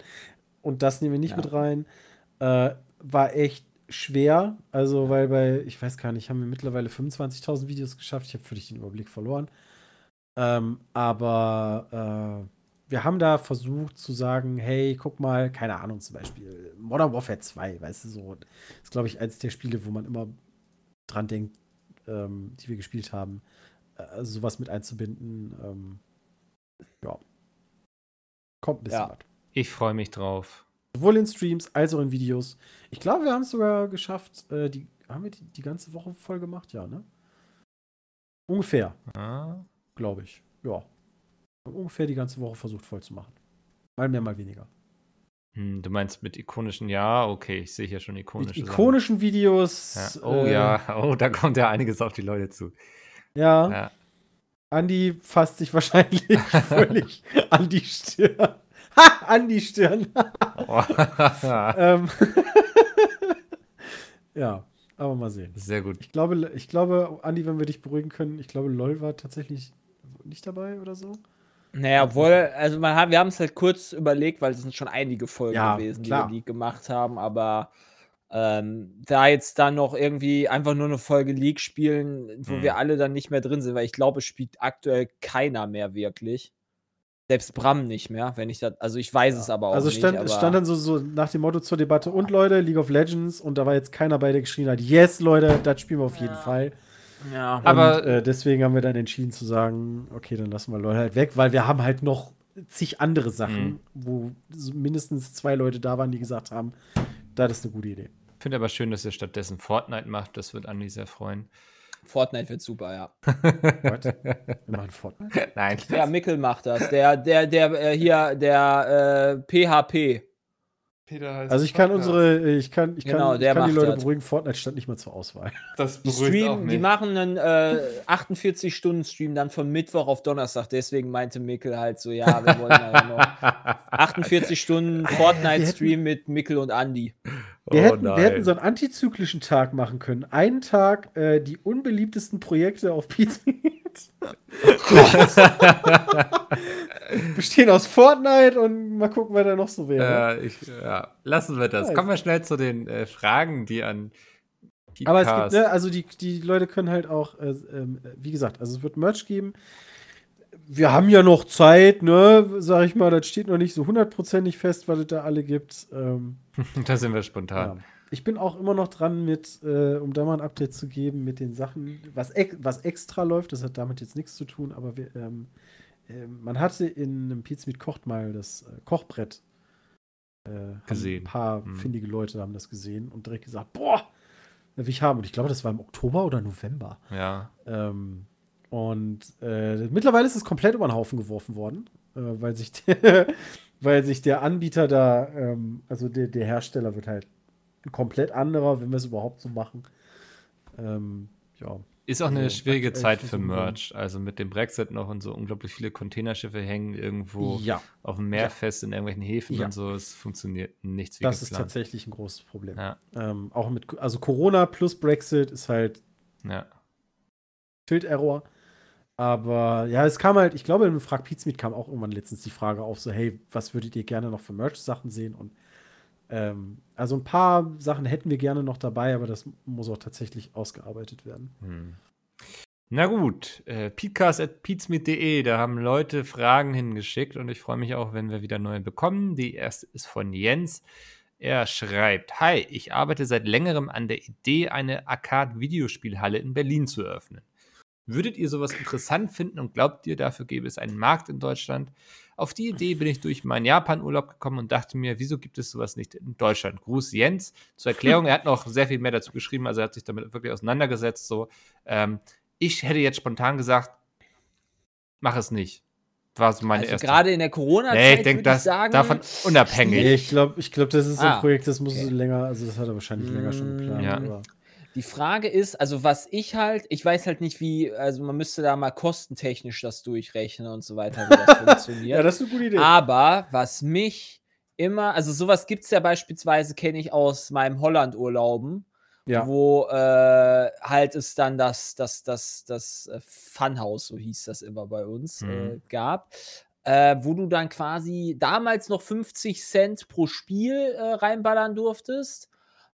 und das nehmen wir nicht Ja. mit rein, äh, war echt schwer. Also, weil bei, ich weiß gar nicht, haben wir mittlerweile 25.000 Videos geschafft. Ich habe völlig den Überblick verloren. Ähm, aber äh, wir haben da versucht zu sagen, hey, guck mal, keine Ahnung, zum Beispiel Modern Warfare 2, weißt du, so. ist, glaube ich, eins der Spiele, wo man immer dran denkt, ähm, die wir gespielt haben, äh, sowas mit einzubinden. Ähm, ja. Kommt ein bisschen Ja. was. Ich freue mich drauf. Sowohl in Streams als auch in Videos. Ich glaube, wir haben es sogar geschafft. Äh, die, haben wir die, die ganze Woche voll gemacht? Ja, ne? Ungefähr, Ah, glaube ich. Ja. Ungefähr die ganze Woche versucht voll zu machen. Mal mehr, mal weniger. Hm, du meinst mit ikonischen, ja, okay, ich sehe hier schon Mit ikonische Sachen. ikonischen Videos. Ja. Oh äh, ja, oh, da kommt ja einiges auf die Leute zu. Ja, Ja. Andi fasst sich wahrscheinlich völlig an die Stirn. Ha! An die Stirn. ähm, ja, aber mal sehen. Sehr gut. Ich glaube, ich glaube, Andi, wenn wir dich beruhigen können, ich glaube, LOL war tatsächlich nicht dabei oder so. Naja, obwohl, also man hat, wir haben es halt kurz überlegt, weil es sind schon einige Folgen Ja, gewesen, klar. die wir League gemacht haben, aber ähm, da jetzt dann noch irgendwie einfach nur eine Folge League spielen, wo Mhm. wir alle dann nicht mehr drin sind, weil ich glaube, es spielt aktuell keiner mehr wirklich. Selbst Bram nicht mehr, wenn ich das, also ich weiß es aber auch also nicht. stand, aber es stand dann so, so nach dem Motto zur Debatte und Leute, League of Legends und da war jetzt keiner bei, der geschrien hat, yes, Leute, das spielen wir auf jeden Fall. Ja. Aber- und, äh, deswegen haben wir dann entschieden zu sagen, okay, dann lassen wir LOL halt weg, weil wir haben halt noch zig andere Sachen, Mhm. wo mindestens zwei Leute da waren, die gesagt haben, das ist eine gute Idee. Ich finde aber schön, dass ihr stattdessen Fortnite macht. Das wird Andi sehr freuen. Fortnite wird super, ja. What? Wir machen Fortnite? Nein. Ja, Mickel macht das. Der, der, der, äh, hier, der äh, PHP. Peter heißt Also ich kann unsere, ich kann, ich kann, Genau, ich der kann die Leute das. beruhigen, Fortnite stand nicht mal zur Auswahl. Das Die streamen, die machen einen äh, 48-Stunden-Stream dann von Mittwoch auf Donnerstag. Deswegen meinte Mikkel halt so, ja, wir wollen ja noch 48 Stunden Fortnite-Stream mit Mikkel und Andy. Wir, Oh hätten, wir hätten so einen antizyklischen Tag machen können. Einen Tag äh, die unbeliebtesten Projekte auf PC. Bestehen aus Fortnite und mal gucken, wer da noch so wäre. Äh, ich, ja, lassen wir das. Ja, Kommen wir schnell zu den äh, Fragen, die an Aber es gibt, ne, also die, die Leute können halt auch, äh, ähm, wie gesagt, also es wird Merch geben. Wir haben ja noch Zeit, ne, sag ich mal, das steht noch nicht so hundertprozentig fest, was es da alle gibt. Ähm, da sind wir ja. spontan. Ich bin auch immer noch dran mit, äh, um da mal ein Update zu geben, mit den Sachen, was, ex was extra läuft, das hat damit jetzt nichts zu tun, aber wir, ähm, äh, man hatte in einem Pizmeet Kocht mal das äh, Kochbrett äh, Gesehen. Ein paar Mhm. findige Leute haben das gesehen und direkt gesagt, boah, will ich haben. Und ich glaube, das war im Oktober oder November. Ja. Ähm, und äh, mittlerweile ist es komplett über den Haufen geworfen worden, äh, weil, sich der, weil sich der Anbieter da, ähm, also der, der Hersteller wird halt ein komplett anderer, wenn wir es überhaupt so machen. Ähm, ja. Ist auch eine Also, schwierige aktuell Zeit für Merch. Also mit dem Brexit noch und so unglaublich viele Containerschiffe hängen irgendwo Ja, auf dem Meer Ja. fest in irgendwelchen Häfen Ja. und so. Es funktioniert nichts wie das ist geplant. tatsächlich ein großes Problem. Ähm, auch mit, also Corona plus Brexit ist halt ja. Tilt-Error. Aber ja, es kam halt, ich glaube, im Frag Pizmeet kam auch irgendwann letztens die Frage auf, so, hey, was würdet ihr gerne noch für Merch-Sachen sehen? Und ähm, also ein paar Sachen hätten wir gerne noch dabei, aber das muss auch tatsächlich ausgearbeitet werden. Hm. Na gut, äh, peatcast.peatsmeet.de, da haben Leute Fragen hingeschickt und ich freue mich auch, wenn wir wieder neue bekommen. Die erste ist von Jens. Er schreibt: Hi, ich arbeite seit längerem an der Idee, eine Arcade-Videospielhalle in Berlin zu eröffnen. Würdet ihr sowas interessant finden und glaubt ihr, dafür gäbe es einen Markt in Deutschland? Auf die Idee bin ich durch meinen Japan-Urlaub gekommen und dachte mir, wieso gibt es sowas nicht in Deutschland? Gruß Jens. Zur Erklärung, er hat noch sehr viel mehr dazu geschrieben, also er hat sich damit wirklich auseinandergesetzt. So, ähm, ich hätte jetzt spontan gesagt, mach es nicht. War so meine Also erste. gerade in der Corona-Zeit nee, ich denke, das sagen, davon unabhängig. Nee, ich glaube, ich glaub, das ist so Ah, ein Projekt, das muss okay. länger, also das hat er wahrscheinlich länger schon geplant. Ja. Die Frage ist, also was ich halt, ich weiß halt nicht, wie, also man müsste da mal kostentechnisch das durchrechnen und so weiter, wie das funktioniert. ja, das ist eine gute Idee. Aber was mich immer, also sowas gibt es ja beispielsweise, kenne ich aus meinem Holland-Urlauben, ja. wo äh, halt es dann das, das, das, das äh, Funhouse, so hieß das immer bei uns, äh, Mhm. gab. Äh, wo du dann quasi damals noch 50 Cent pro Spiel äh, reinballern durftest.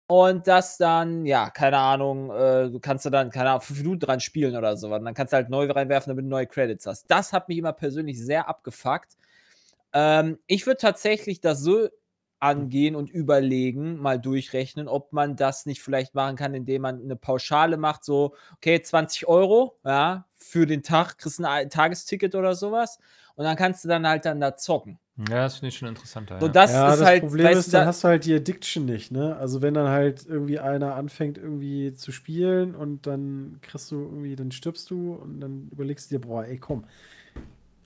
Und das dann, ja, keine Ahnung, äh, du kannst du dann, keine Ahnung, fünf Minuten dran spielen oder so. Und dann kannst du halt neu reinwerfen, damit du neue Credits hast. Das hat mich immer persönlich sehr abgefuckt. Ähm, ich würde tatsächlich das so angehen und überlegen, mal durchrechnen, ob man das nicht vielleicht machen kann, indem man eine Pauschale macht, so, okay, 20 Euro, ja, für den Tag, kriegst ein Tagesticket oder sowas und dann kannst du dann halt dann da zocken. Ja, das finde ich schon interessanter. So, das ja, ist das halt, Problem weißt ist, du, dann da- hast du halt die Addiction nicht, ne? Also wenn dann halt irgendwie einer anfängt irgendwie zu spielen und dann kriegst du irgendwie, dann stirbst du und dann überlegst du dir, boah, ey, komm.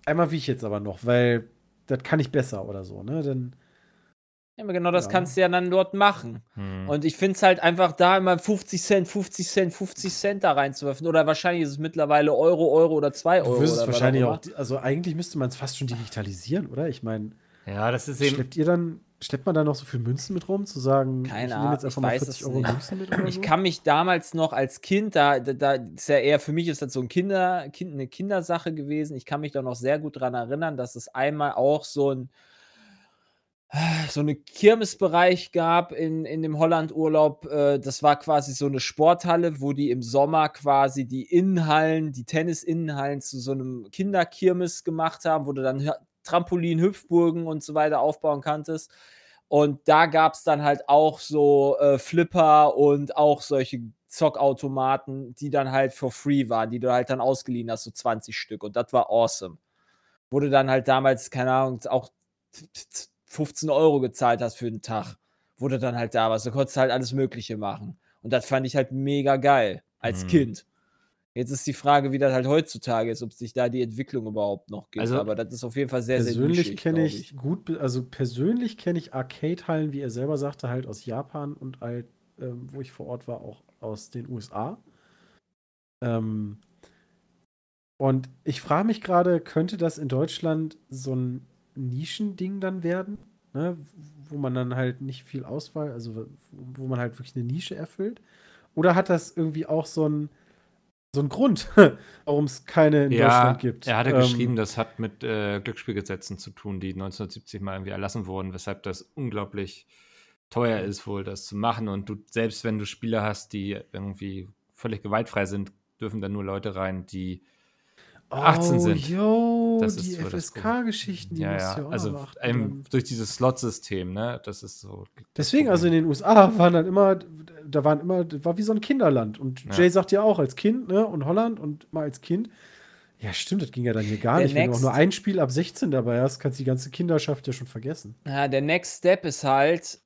Einmal wie ich jetzt aber noch, weil das kann ich besser oder so, ne? Dann ja, aber genau das Ja. kannst du ja dann dort machen. Hm. Und ich finde es halt einfach da immer 50 Cent, 50 Cent, 50 Cent da reinzuwerfen. Oder wahrscheinlich ist es mittlerweile Euro, Euro oder 2 du Euro. wirst es wahrscheinlich auch, also eigentlich müsste man es fast schon digitalisieren, oder? Ich meine, ja, das ist eben. schleppt ihr dann, schleppt man da noch so viel Münzen mit rum, zu sagen, Keine ich nehme Ahnung, jetzt ich einfach mal weiß 40 es Euro nicht. Münzen mit oder Ich so? kann mich damals noch als Kind, da, da, da ist ja eher für mich ist das so ein Kinder, kind, eine Kindersache gewesen. Ich kann mich da noch sehr gut dran erinnern, dass es einmal auch so ein so eine Kirmesbereich gab in, in dem Holland-Urlaub. Äh, das war quasi so eine Sporthalle, wo die im Sommer quasi die Innenhallen, die Tennis-Innenhallen zu so einem Kinderkirmes gemacht haben, wo du dann Trampolin, Hüpfburgen und so weiter aufbauen kanntest. Und da gab es dann halt auch so äh, Flipper und auch solche Zockautomaten, die dann halt for free waren, die du halt dann ausgeliehen hast, so 20 Stück. Und das war awesome. Wurde dann halt damals, keine Ahnung, auch 15 Euro gezahlt hast für den Tag, wo du dann halt da warst. Du konntest halt alles Mögliche machen. Und das fand ich halt mega geil als Mhm. Kind. Jetzt ist die Frage, wie das halt heutzutage ist, ob sich da die Entwicklung überhaupt noch gibt. Also, Aber das ist auf jeden Fall sehr, sehr persönlich kenne ich, gut, also persönlich kenne ich Arcade-Hallen, wie er selber sagte, halt aus Japan und halt, ähm, wo ich vor Ort war, auch aus den USA. Ähm, und ich frage mich gerade, könnte das in Deutschland so ein Nischending dann werden? Ne? Wo man dann halt nicht viel Auswahl, also wo- man halt wirklich eine Nische erfüllt? Oder hat das irgendwie auch so ein so einen Grund, warum es keine in ja, Deutschland gibt? er hatte Ähm, geschrieben, das hat mit äh, Glücksspielgesetzen zu tun, die 1970 mal irgendwie erlassen wurden, weshalb das unglaublich teuer ist, wohl das zu machen. Und du, selbst wenn du Spiele hast, die irgendwie völlig gewaltfrei sind, dürfen dann nur Leute rein, die 18 sind. Oh, yo, Das die ist so das FSK-Geschichten, die ja, musst ja, du ja auch also einem, durch dieses Slot-System, ne? Das ist so. Deswegen, also in den USA waren dann immer, da waren immer, das war wie so ein Kinderland. Und Ja. Jay sagt ja auch, als Kind, ne? Und Holland und mal als Kind. Ja, stimmt, das ging ja dann hier gar Der nicht. Wenn du auch Next- nur ein Spiel ab 16 dabei hast, kannst du die ganze Kinderschaft ja schon vergessen. Ja, der Next Step ist halt,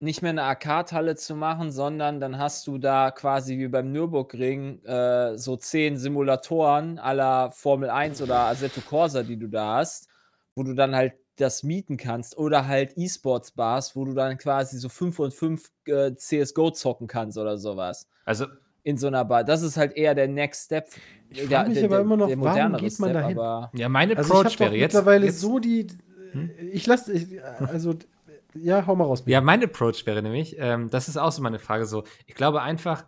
nicht mehr eine Arcade-Halle zu machen, sondern dann hast du da quasi wie beim Nürburgring äh, so zehn Simulatoren aller Formel 1 oder Assetto Corsa, die du da hast, wo du dann halt das mieten kannst oder halt E-Sports-Bars, wo du dann quasi so 5 und 5 äh, CSGO zocken kannst oder sowas. Also, In so einer Bar. Das ist halt eher der Next Step. Ich frag mich aber immer noch, warum modernere geht man dahin? Aber ja, mein Also ich Approach habe wäre jetzt. mittlerweile jetzt so die. Ich lasse, ich, also ja, hau mal raus. Ja, mein Approach wäre nämlich, ähm, das ist auch so meine Frage, so, ich glaube einfach,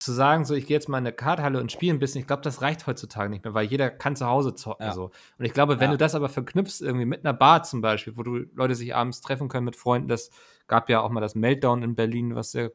zu sagen, so, ich gehe jetzt mal in eine Karthalle und spiele ein bisschen, ich glaube, das reicht heutzutage nicht mehr, weil jeder kann zu Hause zocken, Ja. so. Und ich glaube, wenn Ja. du das aber verknüpfst, irgendwie mit einer Bar zum Beispiel, wo du Leute sich abends treffen können mit Freunden, das gab ja auch mal das Meltdown in Berlin, was sehr,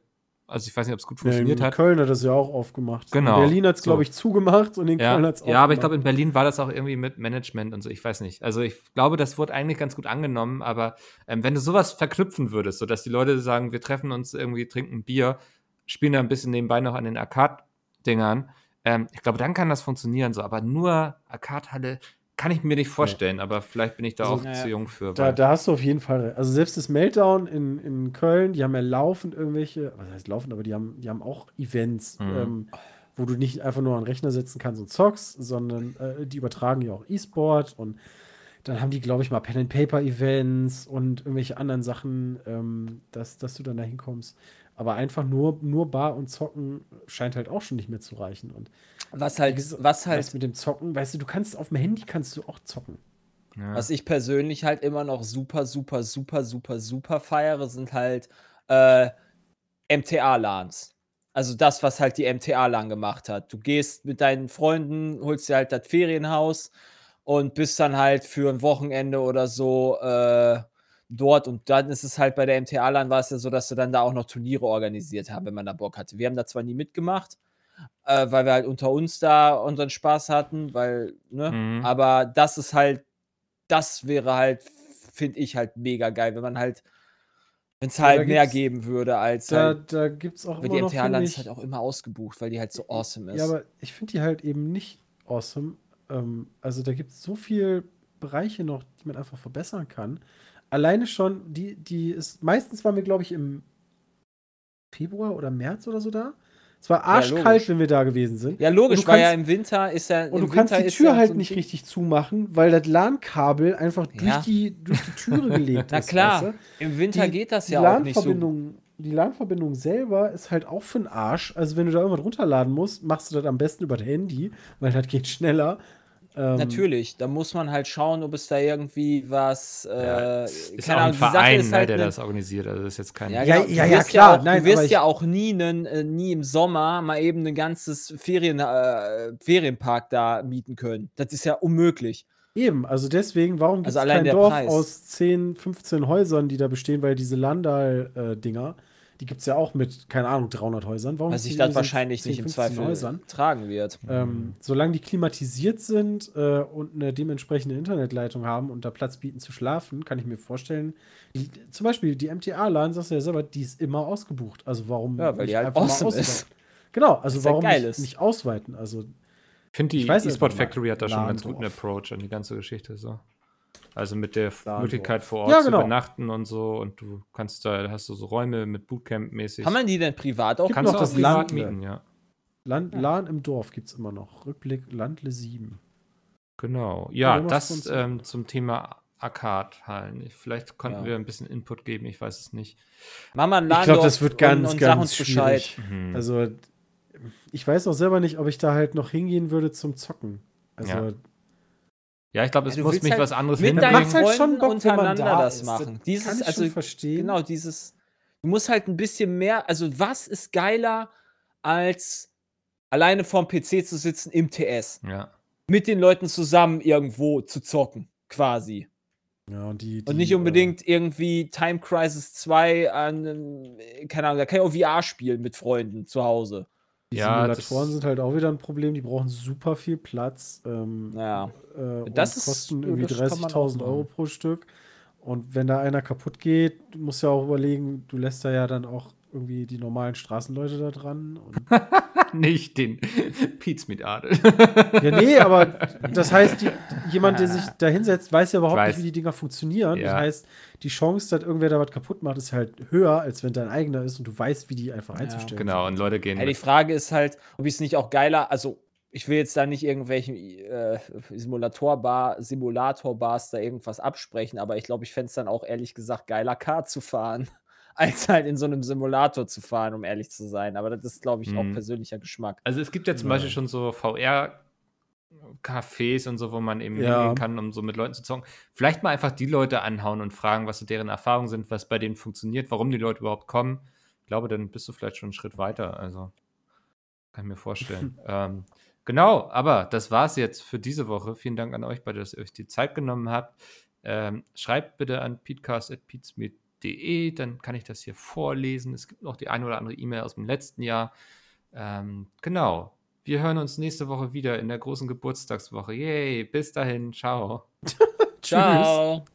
also ich weiß nicht, ob es gut Ja, funktioniert in hat. Köln hat das ja auch aufgemacht. Genau, In Berlin hat es, glaube ich, zugemacht und in Ja, Köln hat es ja, aber ich glaube, in Berlin war das auch irgendwie mit Management und so, ich weiß nicht. Also ich glaube, das wurde eigentlich ganz gut angenommen, aber ähm, wenn du sowas verknüpfen würdest, sodass die Leute sagen, wir treffen uns irgendwie, trinken Bier, spielen da ein bisschen nebenbei noch an den Arcade-Dingern, ähm, ich glaube, dann kann das funktionieren, so, aber nur Arcade-Halle kann ich mir nicht vorstellen, aber vielleicht bin ich da Also, auch ja, zu ja. jung für. Da, da hast du auf jeden Fall. Also selbst das Meltdown in, in Köln, die haben ja laufend irgendwelche, was heißt laufend, aber die haben, die haben auch Events, Mhm. ähm, wo du nicht einfach nur an den Rechner setzen kannst und zockst, sondern äh, die übertragen ja auch E-Sport und dann haben die, glaube ich, mal Pen and Paper Events und irgendwelche anderen Sachen, ähm, dass, dass du dann da hinkommst. Aber einfach nur, nur Bar und Zocken scheint halt auch schon nicht mehr zu reichen. Und was halt, was halt mit dem Zocken, weißt du, du kannst auf dem Handy kannst du auch zocken. ja. Was ich persönlich halt immer noch super, super, super, super, super feiere, sind halt äh, MTA-LANs. Also das, was halt die MTA-LAN gemacht hat. Du gehst mit deinen Freunden, holst dir halt das Ferienhaus und bist dann halt für ein Wochenende oder so äh, dort. Und dann ist es halt bei der MTA-LAN war es ja so, dass sie dann da auch noch Turniere organisiert haben, wenn man da Bock hatte. Wir haben da zwar nie mitgemacht, äh, weil wir halt unter uns da unseren Spaß hatten, weil, ne? Mhm. Aber das ist halt, das wäre halt finde ich halt mega geil, wenn man halt, wenn es Ja, halt mehr gibt's- geben würde als Da, halt, da gibt es auch immer die noch, MTA finde Land ich, ist halt auch immer ausgebucht, weil die halt so awesome ist. Ja, aber ich finde die halt eben nicht awesome. Ähm, also da gibt es so viele Bereiche noch, die man einfach verbessern kann. Alleine schon, die, die ist, meistens waren wir, glaube ich, im Februar oder März oder so da. Es war arschkalt, logisch. wenn wir da gewesen sind. ja, logisch, weil ja im Winter ist ja. Und du kannst Winter die Tür ja halt so nicht richtig zumachen, weil das LAN-Kabel einfach durch, Ja. die, durch die Türe gelegt Na ist. klar, weißt du? im Winter Die- geht das ja auch nicht so. Die LAN-Verbindung selber ist halt auch für den Arsch. Also wenn du da irgendwas runterladen musst, machst du das am besten über das Handy, weil das geht schneller. Ähm, Natürlich, da muss man halt schauen, ob es da irgendwie was. Äh, Ja, ist auch ein Verein, ist ne, halt der ne- das organisiert. Also das ist jetzt kein. Ja, Ja, genau. ja, du ja, wirst klar. auch, Nein, du wirst ja auch nie, nen, äh, nie im Sommer mal eben ein ganzes Ferien, äh, Ferienpark da mieten können. Das ist ja unmöglich. Eben, also deswegen, warum gibt es Also kein der Dorf Preis. aus 10, 15 Häusern, die da bestehen, weil diese Landal-Dinger, die gibt es ja auch mit, keine Ahnung, 300 Häusern. Warum Weil sich das wahrscheinlich 10, nicht im 15 Zweifel Häusern? tragen wird. Ähm, solange die klimatisiert sind äh, und eine dementsprechende Internetleitung haben und da Platz bieten zu schlafen, kann ich mir vorstellen, die, zum Beispiel die MTA-LAN, sagst du ja selber, die ist immer ausgebucht. Also warum Ja, weil die nicht halt einfach mal awesome ausweiten? ist. Genau, also warum geil nicht, nicht ausweiten? Also Ich finde, die Ich weiß nicht, eSport Factory hat da schon einen ganz guten Approach an die ganze Geschichte. So. Also mit der Lahndorf. Möglichkeit vor Ort Ja, zu genau. übernachten und so und du kannst da, da hast du so Räume mit Bootcamp-mäßig. Kann man die denn privat auch Gibt kannst noch du das privat Land- mieten, ja. Land, LAN im Dorf gibt es immer noch. Rückblick Landle 7. Genau. Ja, Ja, das ähm, zum Thema Arcade-Hallen. Ich- Vielleicht konnten Ja. wir ein bisschen Input geben, ich weiß es nicht. Einen Ich glaube, das wird ganz, und, und ganz sag uns Bescheid. schwierig. Mhm. Also, ich weiß auch selber nicht, ob ich da halt noch hingehen würde zum Zocken. Also, Ja. Ja, ich glaube, es Ja, muss mich halt was anderes mit hinbringen. deinen macht halt schon Freunden Bock, wenn man untereinander da das ist. machen. Das Dieses, kann ich also, schon verstehen. Genau, dieses. Du musst halt ein bisschen mehr. Also, was ist geiler, als alleine vorm PC zu sitzen im TS? Ja. Mit den Leuten zusammen irgendwo zu zocken, quasi. Ja, und, die, die, Und nicht äh, unbedingt irgendwie Time Crisis 2 an, ähm, keine Ahnung, da kann ich auch VR spielen mit Freunden zu Hause. Die Ja, Simulatoren das- sind halt auch wieder ein Problem. Die brauchen super viel Platz. Ähm, Ja. äh, Das und ist- kosten irgendwie das kann man auch 30.000 Euro pro Stück. Und wenn da einer kaputt geht, du musst ja auch überlegen, du lässt da ja dann auch irgendwie die normalen Straßenleute da dran. Und nicht den Pete's mit Adel. Ja, nee, aber das heißt, die, jemand, der sich da hinsetzt, weiß ja überhaupt Ich nicht, weiß. wie die Dinger funktionieren. Ja. Das heißt, die Chance, dass irgendwer da was kaputt macht, ist halt höher, als wenn dein eigener ist und du weißt, wie die einfach einzustellen genau, und Leute gehen. Ja, die Frage ist halt, ob ich es nicht auch geiler, also ich will jetzt da nicht irgendwelchen äh, Simulatorbar, Simulatorbars da irgendwas absprechen, aber ich glaube, ich fände es dann auch ehrlich gesagt geiler, Kart zu fahren, als halt in so einem Simulator zu fahren, um ehrlich zu sein. Aber das ist, glaube ich, auch Mhm. persönlicher Geschmack. Also es gibt ja zum Ja. Beispiel schon so VR-Cafés und so, wo man eben Ja. hingehen kann, um so mit Leuten zu zocken. Vielleicht mal einfach die Leute anhauen und fragen, was so deren Erfahrungen sind, was bei denen funktioniert, warum die Leute überhaupt kommen. Ich glaube, dann bist du vielleicht schon einen Schritt weiter. Also kann ich mir vorstellen. ähm, genau, aber das war's jetzt für diese Woche. Vielen Dank an euch beide, dass ihr euch die Zeit genommen habt. Ähm, schreibt bitte an peatcast.peatsmeet.de, dann kann ich das hier vorlesen. Es gibt noch die eine oder andere E-Mail aus dem letzten Jahr. Ähm, genau. Wir hören uns nächste Woche wieder in der großen Geburtstagswoche. Yay, bis dahin, ciao. Tschüss. Ciao.